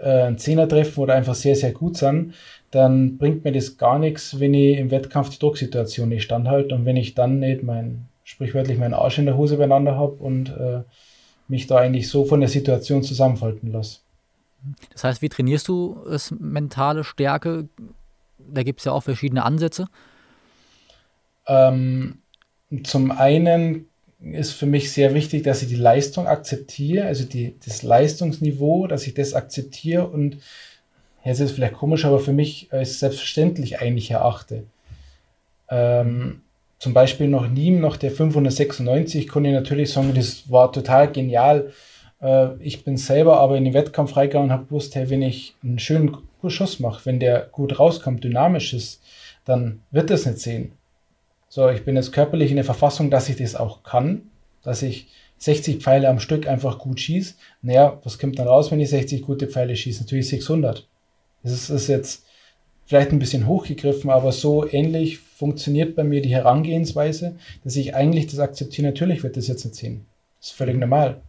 äh, einen Zehner treffen oder einfach sehr, sehr gut sind, dann bringt mir das gar nichts, wenn ich im Wettkampf die Drucksituation nicht standhalte und wenn ich dann nicht mein, sprichwörtlich meinen Arsch in der Hose beieinander habe und äh, mich da eigentlich so von der Situation zusammenfalten lasse. Das heißt, wie trainierst du es mentale Stärke? Da gibt es ja auch verschiedene Ansätze. Ähm, zum einen ist für mich sehr wichtig, dass ich die Leistung akzeptiere, also die, das Leistungsniveau, dass ich das akzeptiere und jetzt ist es vielleicht komisch, aber für mich als selbstverständlich eigentlich erachte. Ähm, zum Beispiel noch nie noch der 596 konnte ich natürlich sagen, das war total genial. Äh, ich bin selber aber in den Wettkampf reingegangen und habe gewusst, hey, wenn ich einen schönen Schuss mache, wenn der gut rauskommt, dynamisch ist, dann wird das nicht sehen. So, ich bin jetzt körperlich in der Verfassung, dass ich das auch kann, dass ich 60 Pfeile am Stück einfach gut schieße. Naja, was kommt dann raus, wenn ich 60 gute Pfeile schieße? Natürlich 600. Das ist, ist jetzt vielleicht ein bisschen hochgegriffen, aber so ähnlich funktioniert bei mir die Herangehensweise, dass ich eigentlich das akzeptiere. Natürlich wird das jetzt nicht sehen. Das ist völlig normal.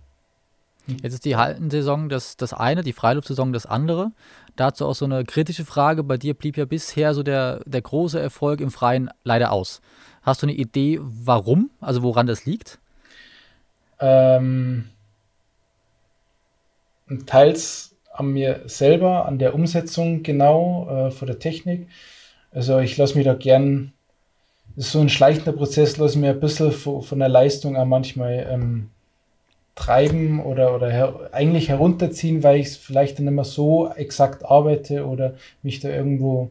Jetzt ist die Haltensaison das, das eine, die Freiluftsaison das andere. Dazu auch so eine kritische Frage. Bei dir blieb ja bisher so der, der große Erfolg im Freien leider aus. Hast du eine Idee, warum? Also woran das liegt? Ähm, teils an mir selber, an der Umsetzung genau, äh, von der Technik. Also ich lasse mich da gern, ist so ein schleichender Prozess, lasse mir ein bisschen von, von der Leistung auch manchmal ähm, treiben oder, oder her, eigentlich herunterziehen, weil ich vielleicht dann mehr so exakt arbeite oder mich da irgendwo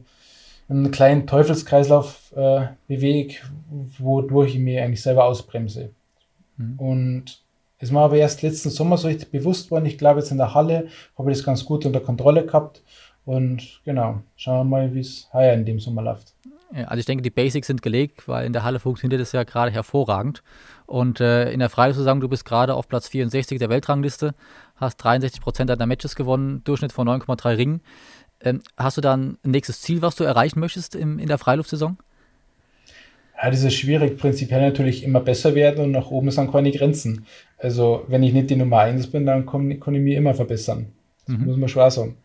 einen kleinen Teufelskreislauf äh, bewege, wodurch ich mir eigentlich selber ausbremse. Mhm. Und es war aber erst letzten Sommer so richtig bewusst worden. Ich glaube, jetzt in der Halle habe ich das ganz gut unter Kontrolle gehabt. Und genau, schauen wir mal, wie es heuer in dem Sommer läuft. Ja, also ich denke, die Basics sind gelegt, weil in der Halle funktioniert es ja gerade hervorragend. Und äh, in der Freiluftsaison, du bist gerade auf Platz 64 der Weltrangliste, hast 63 Prozent deiner Matches gewonnen, Durchschnitt von 9,3 Ringen. Ähm, hast du dann ein nächstes Ziel, was du erreichen möchtest im, in der Freiluftsaison? Ja, das ist schwierig. Prinzipiell natürlich immer besser werden und nach oben sind keine Grenzen. Also, wenn ich nicht die Nummer 1 bin, dann kann, kann ich mich immer verbessern. Das mhm. muss man schon sagen.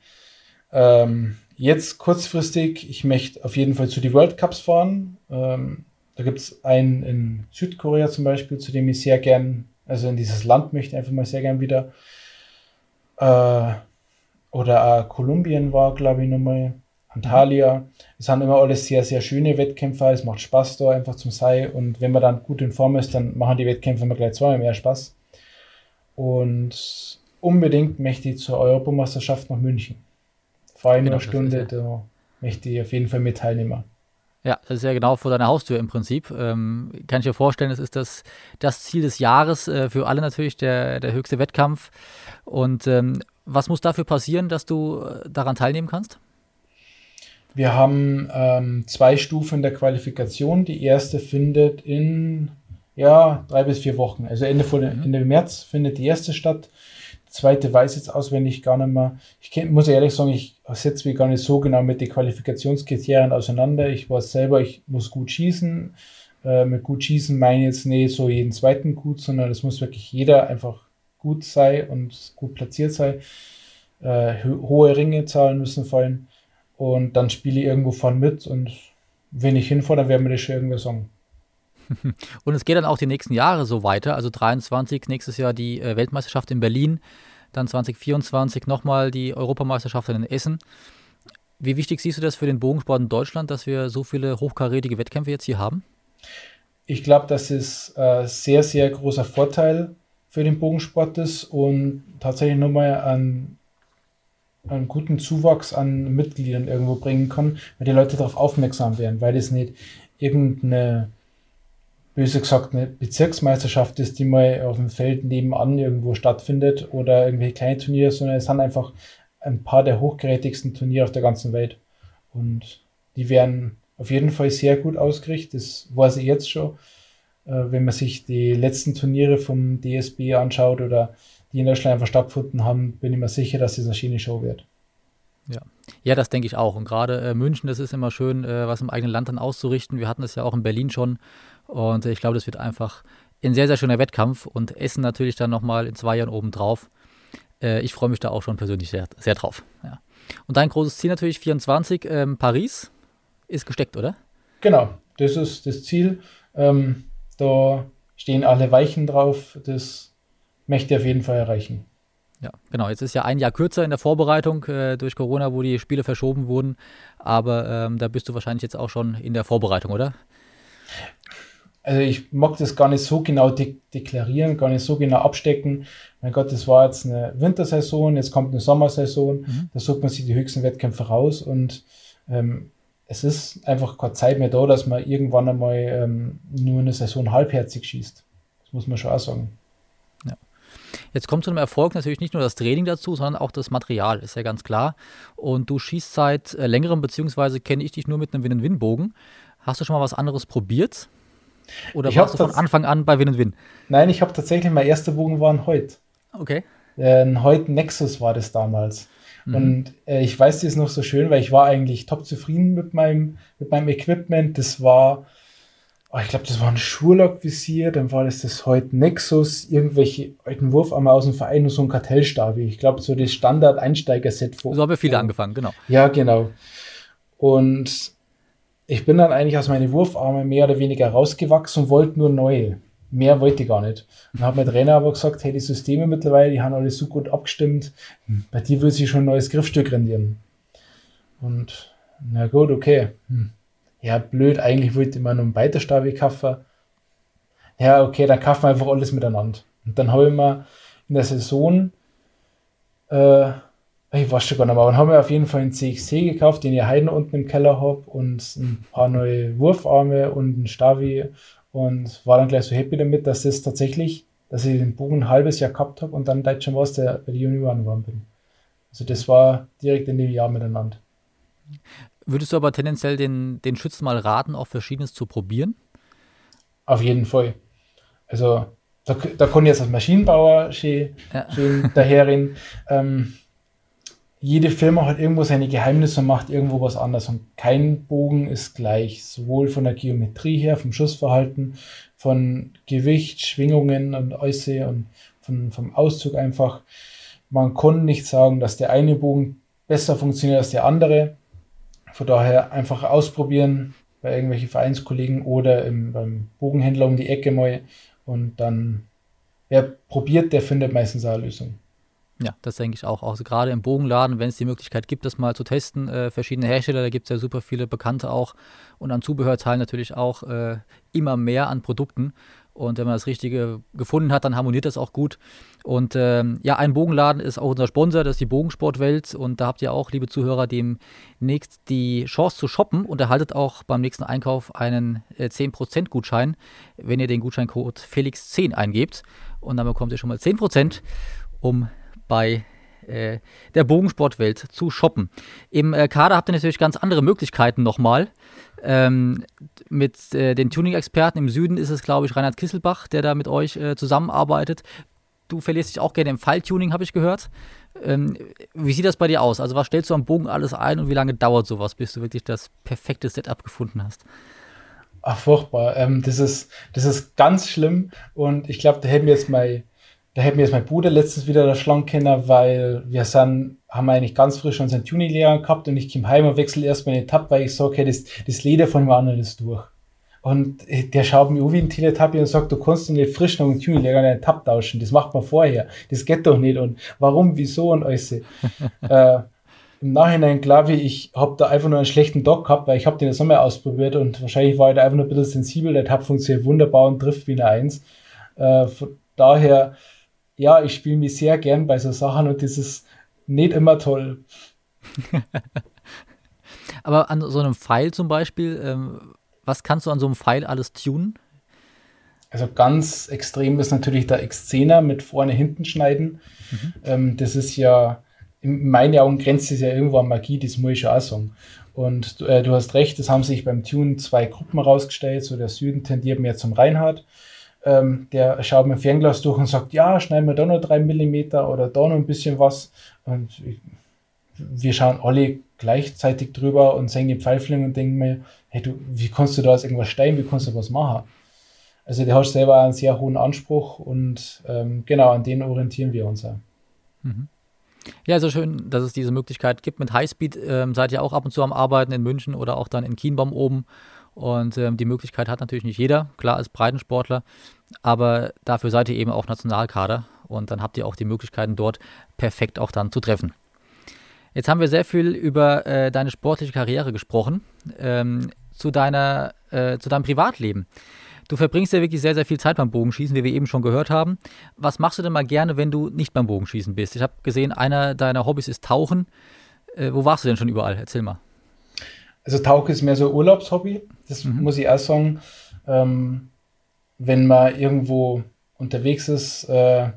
Ähm, jetzt kurzfristig, ich möchte auf jeden Fall zu den World Cups fahren. Ähm, da gibt es einen in Südkorea zum Beispiel, zu dem ich sehr gern, also in dieses Land möchte ich einfach mal sehr gern wieder. Äh, oder auch Kolumbien war, glaube ich, nochmal. Antalya. Es sind immer alles sehr, sehr schöne Wettkämpfe. Es macht Spaß da einfach zum Sei. Und wenn man dann gut in Form ist, dann machen die Wettkämpfe immer gleich zweimal mehr Spaß. Und unbedingt möchte ich zur Europameisterschaft nach München. Vor einer genau, Stunde, da möchte ich auf jeden Fall mit teilnehmen. Ja, das ist ja genau vor deiner Haustür im Prinzip. Ähm, kann ich dir vorstellen, das ist das, das Ziel des Jahres, äh, für alle natürlich der, der höchste Wettkampf. Und ähm, was muss dafür passieren, dass du äh, daran teilnehmen kannst? Wir haben ähm, zwei Stufen der Qualifikation. Die erste findet in ja, drei bis vier Wochen. Also Ende, von, mhm. Ende März findet die erste statt. Die zweite weiß jetzt auswendig gar nicht mehr. Ich kenn, muss ehrlich sagen, ich setze mich gar nicht so genau mit den Qualifikationskriterien auseinander. Ich weiß selber, ich muss gut schießen. Äh, mit gut schießen meine ich jetzt nicht so jeden zweiten gut, sondern es muss wirklich jeder einfach gut sein und gut platziert sein. Äh, hohe Ringezahlen müssen fallen. Und dann spiele ich irgendwo vorne mit und wenn ich hinfahre, dann werden wir das schon irgendwie sagen. [LAUGHS] Und es geht dann auch die nächsten Jahre so weiter. Also 23, nächstes Jahr die äh, Weltmeisterschaft in Berlin. dann 2024 nochmal die Europameisterschaft in Essen. Wie wichtig siehst du das für den Bogensport in Deutschland, dass wir so viele hochkarätige Wettkämpfe jetzt hier haben? Ich glaube, das ist ein äh, sehr, sehr großer Vorteil für den Bogensport ist und tatsächlich nochmal einen, einen guten Zuwachs an Mitgliedern irgendwo bringen kann, weil die Leute darauf aufmerksam werden, weil es nicht irgendeine, böse gesagt, eine Bezirksmeisterschaft ist, die mal auf dem Feld nebenan irgendwo stattfindet oder irgendwelche kleine Turniere, sondern es sind einfach ein paar der hochgerätigsten Turniere auf der ganzen Welt. Und die werden auf jeden Fall sehr gut ausgerichtet. Das weiß ich jetzt schon. Äh, wenn man sich die letzten Turniere vom DSB anschaut oder die in Deutschland einfach stattgefunden haben, bin ich mir sicher, dass das eine schöne Show wird. Ja. ja, das denke ich auch. Und gerade äh, München, das ist immer schön, äh, was im eigenen Land dann auszurichten. Wir hatten das ja auch in Berlin schon. Und ich glaube, das wird einfach ein sehr, sehr schöner Wettkampf. Und Essen natürlich dann nochmal in zwei Jahren obendrauf äh, ich freue mich da auch schon persönlich sehr, sehr drauf. Ja. Und dein großes Ziel natürlich 24, ähm, Paris ist gesteckt, oder? Genau, das ist das Ziel. Ähm, da stehen alle Weichen drauf. Das möchte ich auf jeden Fall erreichen. Ja, genau. Jetzt ist ja ein Jahr kürzer in der Vorbereitung äh, durch Corona, wo die Spiele verschoben wurden. Aber ähm, da bist du wahrscheinlich jetzt auch schon in der Vorbereitung, oder? also ich mag das gar nicht so genau de deklarieren, gar nicht so genau abstecken. Mein Gott, das war jetzt eine Wintersaison, jetzt kommt eine Sommersaison, mhm. da sucht man sich die höchsten Wettkämpfe raus und ähm, es ist einfach keine Zeit mehr da, dass man irgendwann einmal ähm, nur eine Saison halbherzig schießt. Das muss man schon auch sagen. Ja. Jetzt kommt zu einem Erfolg natürlich nicht nur das Training dazu, sondern auch das Material, ist ja ganz klar. Und du schießt seit äh, längerem, beziehungsweise kenne ich dich nur mit einem Win-Win-Bogen. Hast du schon mal was anderes probiert? Oder ich warst du von Anfang an bei Win und Win? Nein, ich habe tatsächlich, mein erster Bogen war ein Heut. Okay. Äh, ein Heut Nexus war das damals. Mhm. Und äh, ich weiß, das ist noch so schön, weil ich war eigentlich top zufrieden mit meinem, mit meinem Equipment. Das war, oh, ich glaube, das war ein Schurlock-Visier, dann war das das Heut Nexus, irgendwelche alten Wurfarme aus dem Verein und so ein Kartellstab. Ich glaube, so das Standard-Einsteiger-Set. So haben wir viele angefangen, genau. Ja, genau. Und ich bin dann eigentlich aus meinen Wurfarmen mehr oder weniger rausgewachsen und wollte nur neue. Mehr wollte ich gar nicht. Und habe mein Trainer aber gesagt, hey, die Systeme mittlerweile, die haben alle so gut abgestimmt, bei dir würde sich schon ein neues Griffstück rendieren. Und na gut, okay. Hm. Ja, blöd, eigentlich wollte noch einen Weiterstab kaufen. Ja, okay, dann kaufen wir einfach alles miteinander. Und dann habe ich mir in der Saison äh, ich weiß schon gar nicht mehr, aber dann haben wir auf jeden Fall einen CXC gekauft, den ich heute unten im Keller habe und ein paar neue Wurfarme und einen Stavi und war dann gleich so happy damit, dass das tatsächlich, dass ich den Bogen ein halbes Jahr gehabt habe und dann Deutsch schon was der bei der Junioren geworden bin. Also das war direkt in dem Jahr miteinander. Würdest du aber tendenziell den, den Schützen mal raten, auch Verschiedenes zu probieren? Auf jeden Fall. Also da, da kann ich jetzt als Maschinenbauer schön, ja. schön daherin. [LAUGHS] Ähm, jede Firma hat irgendwo seine Geheimnisse und macht irgendwo was anders. Und kein Bogen ist gleich, sowohl von der Geometrie her, vom Schussverhalten, von Gewicht, Schwingungen und Äußere und von, vom Auszug einfach. Man kann nicht sagen, dass der eine Bogen besser funktioniert als der andere. Von daher einfach ausprobieren bei irgendwelchen Vereinskollegen oder im, beim Bogenhändler um die Ecke mal und dann wer probiert, der findet meistens eine Lösung. Ja, das denke ich auch. Also gerade im Bogenladen, wenn es die Möglichkeit gibt, das mal zu testen, äh, verschiedene Hersteller, da gibt es ja super viele Bekannte auch und an Zubehörteilen natürlich auch äh, immer mehr an Produkten. Und wenn man das Richtige gefunden hat, dann harmoniert das auch gut. Und ähm, ja, ein Bogenladen ist auch unser Sponsor, das ist die Bogensportwelt. Und da habt ihr auch, liebe Zuhörer, demnächst die Chance zu shoppen und erhaltet auch beim nächsten Einkauf einen äh, 10% Gutschein, wenn ihr den Gutscheincode Felix10 eingebt. Und dann bekommt ihr schon mal 10%, um bei äh, der Bogensportwelt zu shoppen. Im äh, Kader habt ihr natürlich ganz andere Möglichkeiten nochmal. Ähm, mit äh, den Tuning-Experten im Süden ist es, glaube ich, Reinhard Kisselbach, der da mit euch äh, zusammenarbeitet. Du verlierst dich auch gerne im Falltuning, habe ich gehört. Ähm, wie sieht das bei dir aus? Also, was stellst du am Bogen alles ein und wie lange dauert sowas, bis du wirklich das perfekte Setup gefunden hast? Ach, furchtbar. Ähm, das, ist, das ist ganz schlimm und ich glaube, da hätten wir jetzt mal da hätte mir jetzt mein Bruder letztens wieder der Schlange kennen, weil wir sind, haben eigentlich ganz frisch unseren Tuning-Lehrer gehabt und ich komme heim und wechsle erstmal den Tab, weil ich sage, okay, das, das Leder von dem anderen ist durch. Und der schaut mir an wie ein Teletubby und sagt, du kannst nicht frisch noch einen Tuning einen Tab tauschen. Das macht man vorher. Das geht doch nicht. Und warum, wieso und alles. [LAUGHS] äh, Im Nachhinein glaube ich, ich habe da einfach nur einen schlechten Dock gehabt, weil ich habe den jetzt nochmal ausprobiert und wahrscheinlich war ich da einfach nur ein bisschen sensibel. Der Tab funktioniert wunderbar und trifft wie eine Eins. Äh, von daher, ja, ich spiele mich sehr gern bei so Sachen und das ist nicht immer toll. [LAUGHS] Aber an so einem Pfeil zum Beispiel, ähm, was kannst du an so einem Pfeil alles tunen? Also ganz extrem ist natürlich der X10er mit vorne hinten schneiden. Mhm. Ähm, das ist ja, in meinen Augen grenzt es ja irgendwo an Magie, das muss ich auch sagen. Und äh, du hast recht, es haben sich beim Tune zwei Gruppen rausgestellt. So der Süden tendiert mehr zum Reinhard. Ähm, der schaut mit Fernglas durch und sagt, ja, schneiden wir da noch drei Millimeter oder da noch ein bisschen was. Und ich, wir schauen alle gleichzeitig drüber und sehen die Pfeiflinge und denken mir, hey, du, wie kannst du da aus irgendwas steigen, wie kannst du was machen? Also der hat selber einen sehr hohen Anspruch und ähm, genau an den orientieren wir uns. Ja. Mhm. Ja, also schön, dass es diese Möglichkeit gibt. Mit Highspeed ähm, seid ihr auch ab und zu am Arbeiten in München oder auch dann in Kienbaum oben. Und ähm, die Möglichkeit hat natürlich nicht jeder, klar als Breitensportler, aber dafür seid ihr eben auch Nationalkader und dann habt ihr auch die Möglichkeiten dort perfekt auch dann zu treffen. Jetzt haben wir sehr viel über äh, deine sportliche Karriere gesprochen, ähm, zu, deiner, äh, zu deinem Privatleben. Du verbringst ja wirklich sehr, sehr viel Zeit beim Bogenschießen, wie wir eben schon gehört haben. Was machst du denn mal gerne, wenn du nicht beim Bogenschießen bist? Ich habe gesehen, einer deiner Hobbys ist Tauchen. Äh, wo warst du denn schon überall? Erzähl mal. Also Tauchen ist mehr so ein Urlaubshobby, das mhm. muss ich auch sagen. Ähm, wenn man irgendwo unterwegs ist, äh,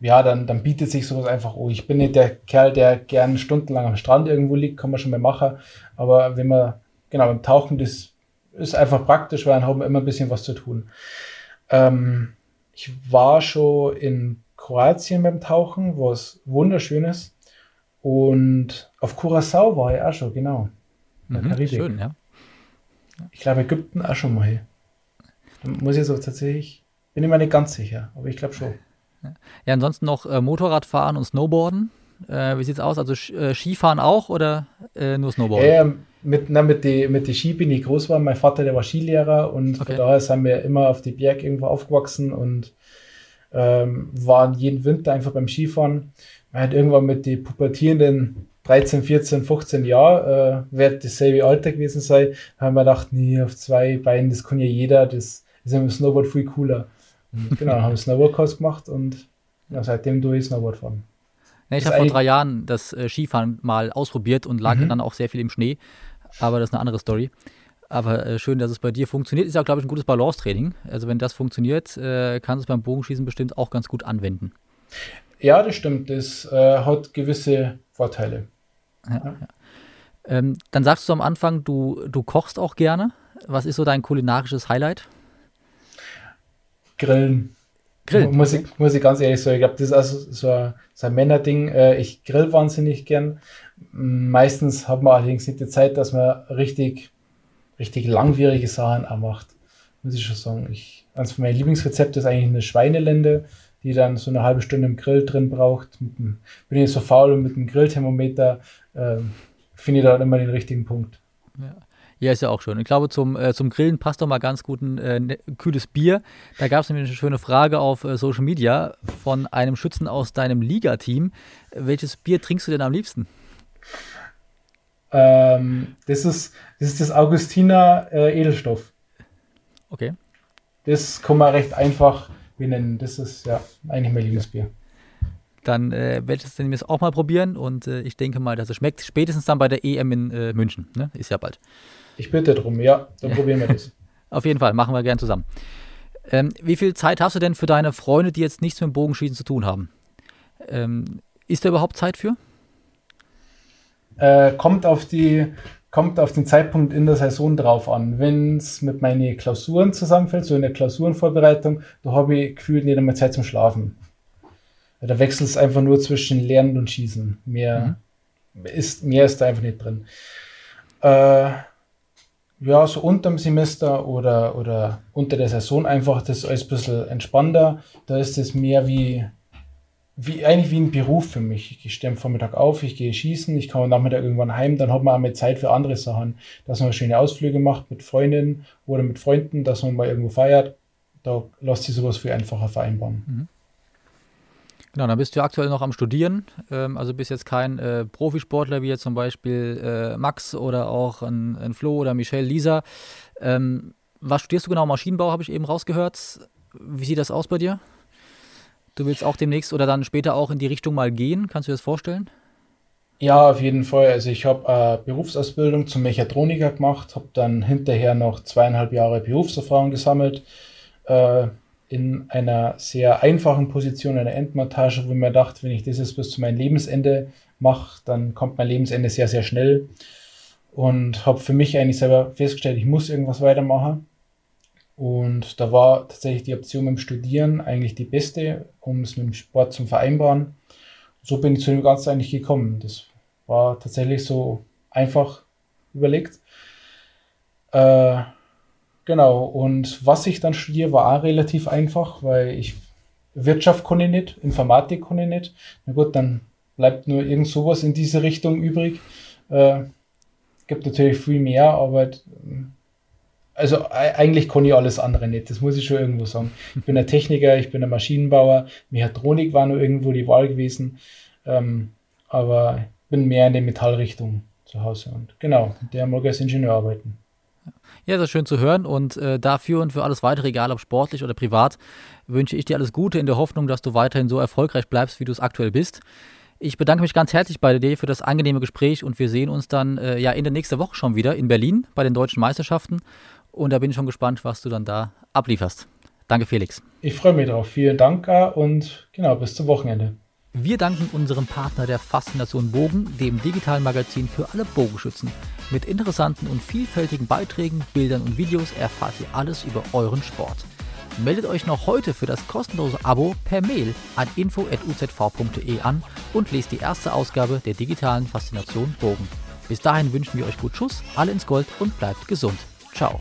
ja, dann, dann bietet sich sowas einfach, oh, ich bin nicht der Kerl, der gern stundenlang am Strand irgendwo liegt, kann man schon mal machen. Aber wenn man, genau, beim Tauchen, das ist einfach praktisch, weil dann haben wir immer ein bisschen was zu tun. Ähm, ich war schon in Kroatien beim Tauchen, was wunderschön ist. Und auf Curacao war ich auch schon, genau. Mhm, Karibik. Schön, ja. Ich glaube, Ägypten auch schon mal. Da muss ich so tatsächlich, bin ich mir nicht ganz sicher, aber ich glaube schon. Ja, ansonsten noch äh, Motorradfahren und Snowboarden. Äh, wie es aus? Also äh, Skifahren auch oder äh, nur Snowboarden? Ja, mit, na, mit den mit die Ski bin ich groß war. Mein Vater, der war Skilehrer und okay. von daher sind wir immer auf die Berg irgendwo aufgewachsen und ähm, waren jeden Winter einfach beim Skifahren. Man hat irgendwann mit den pubertierenden 13, 14, 15 Jahren, äh, wird dasselbe Alter gewesen sein, haben wir gedacht, nee, auf zwei Beinen, das kann ja jeder, das ist im Snowboard viel cooler. Und genau, haben Snowboardkurs gemacht und ja, seitdem tue ich Snowboard fahren. Ja, ich habe vor drei Jahren das äh, Skifahren mal ausprobiert und lag mhm. dann auch sehr viel im Schnee, aber das ist eine andere Story. Aber äh, schön, dass es bei dir funktioniert. Ist ja, glaube ich, ein gutes Balancetraining. Also wenn das funktioniert, äh, kannst du es beim Bogenschießen bestimmt auch ganz gut anwenden. Ja, das stimmt. Das äh, hat gewisse Vorteile. Ja, ja. Ähm, dann sagst du am Anfang, du, du kochst auch gerne. Was ist so dein kulinarisches Highlight? Grillen. Grillen. Muss, ich, muss ich ganz ehrlich sagen, ich glaube, das ist also so ein, so ein Männerding. Äh, ich grill wahnsinnig gern. Meistens hat man allerdings nicht die Zeit, dass man richtig, richtig langwierige Sachen auch macht. Muss ich schon sagen. Ich, eines von meinen Lieblingsrezepten ist eigentlich eine Schweinelende, die dann so eine halbe Stunde im Grill drin braucht. Dem, bin ich so faul und mit dem Grillthermometer äh, finde ich da immer den richtigen Punkt. Ja. Ja, ist ja auch schön. Ich glaube, zum, äh, zum Grillen passt doch mal ganz gut ein äh, ne, kühles Bier. Da gab es nämlich eine schöne Frage auf äh, Social Media von einem Schützen aus deinem Liga-Team. Welches Bier trinkst du denn am liebsten? Ähm, das, ist, das ist das Augustiner äh, Edelstoff. Okay. Das kann man recht einfach benennen. Das ist ja eigentlich mein Lieblingsbier dann äh, werde ich dann auch mal probieren und äh, ich denke mal, dass es schmeckt. Spätestens dann bei der EM in äh, München. Ne? Ist ja bald. Ich bitte drum, ja, dann [LAUGHS] probieren wir das. Auf jeden Fall, machen wir gern zusammen. Ähm, wie viel Zeit hast du denn für deine Freunde, die jetzt nichts mit dem Bogenschießen zu tun haben? Ähm, ist da überhaupt Zeit für? Äh, kommt auf die kommt auf den Zeitpunkt in der Saison drauf an. Wenn es mit meinen Klausuren zusammenfällt, so in der Klausurenvorbereitung, da habe ich gefühlt nicht einmal Zeit zum Schlafen. Da wechselt es einfach nur zwischen Lernen und Schießen. Mehr, mhm. ist, mehr ist da einfach nicht drin. Äh, ja, so unterm Semester oder, oder unter der Saison einfach, das ist alles ein bisschen entspannter. Da ist es mehr wie, wie, eigentlich wie ein Beruf für mich. Ich stehe am Vormittag auf, ich gehe schießen, ich komme am Nachmittag irgendwann heim, dann hat man auch mehr Zeit für andere Sachen. Dass man schöne Ausflüge macht mit Freundinnen oder mit Freunden, dass man mal irgendwo feiert. Da lässt sich sowas viel einfacher vereinbaren. Mhm. Genau, dann bist du aktuell noch am Studieren. Ähm, also bist jetzt kein äh, Profisportler wie jetzt zum Beispiel äh, Max oder auch ein, ein, Flo oder Michelle, Lisa. Ähm, was studierst du genau? Maschinenbau habe ich eben rausgehört. Wie sieht das aus bei dir? Du willst auch demnächst oder dann später auch in die Richtung mal gehen. Kannst du dir das vorstellen? Ja, auf jeden Fall. Also ich habe äh, Berufsausbildung zum Mechatroniker gemacht, habe dann hinterher noch zweieinhalb Jahre Berufserfahrung gesammelt äh, in einer sehr einfachen Position, einer Endmontage, wo ich mir dachte, wenn ich das jetzt bis zu meinem Lebensende mache, dann kommt mein Lebensende sehr, sehr schnell. Und habe für mich eigentlich selber festgestellt, ich muss irgendwas weitermachen. Und da war tatsächlich die Option mit dem Studieren eigentlich die beste, um es mit dem Sport zu vereinbaren. So bin ich zu dem Ganzen eigentlich gekommen. Das war tatsächlich so einfach überlegt. Äh, genau, und was ich dann studiere, war auch relativ einfach, weil ich Wirtschaft konnte ich nicht, Informatik konnte ich nicht. Na gut, dann bleibt nur irgend sowas in diese Richtung übrig. Äh, gibt natürlich viel mehr, aber also eigentlich kann ich alles andere nicht, das muss ich schon irgendwo sagen. Ich bin ein Techniker, ich bin ein Maschinenbauer, Mechatronik war nur irgendwo die Wahl gewesen, ähm, aber bin mehr in der Metallrichtung zu Hause und genau, der mag als Ingenieur arbeiten. Ja, ist schön zu hören und äh, dafür und für alles weitere, egal ob sportlich oder privat, wünsche ich dir alles Gute in der Hoffnung, dass du weiterhin so erfolgreich bleibst, wie du es aktuell bist. Ich bedanke mich ganz herzlich bei dir für das angenehme Gespräch und wir sehen uns dann äh, ja in der nächsten Woche schon wieder in Berlin bei den deutschen Meisterschaften. Und da bin ich schon gespannt, was du dann da ablieferst. Danke, Felix. Ich freue mich drauf. Vielen Dank und genau, bis zum Wochenende. Wir danken unserem Partner der Faszination Bogen, dem digitalen Magazin für alle Bogenschützen. Mit interessanten und vielfältigen Beiträgen, Bildern und Videos erfahrt ihr alles über euren Sport. Meldet euch noch heute für das kostenlose Abo per Mail an info.uzv.de an und lest die erste Ausgabe der digitalen Faszination Bogen. Bis dahin wünschen wir euch gut Schuss, alle ins Gold und bleibt gesund. Ciao.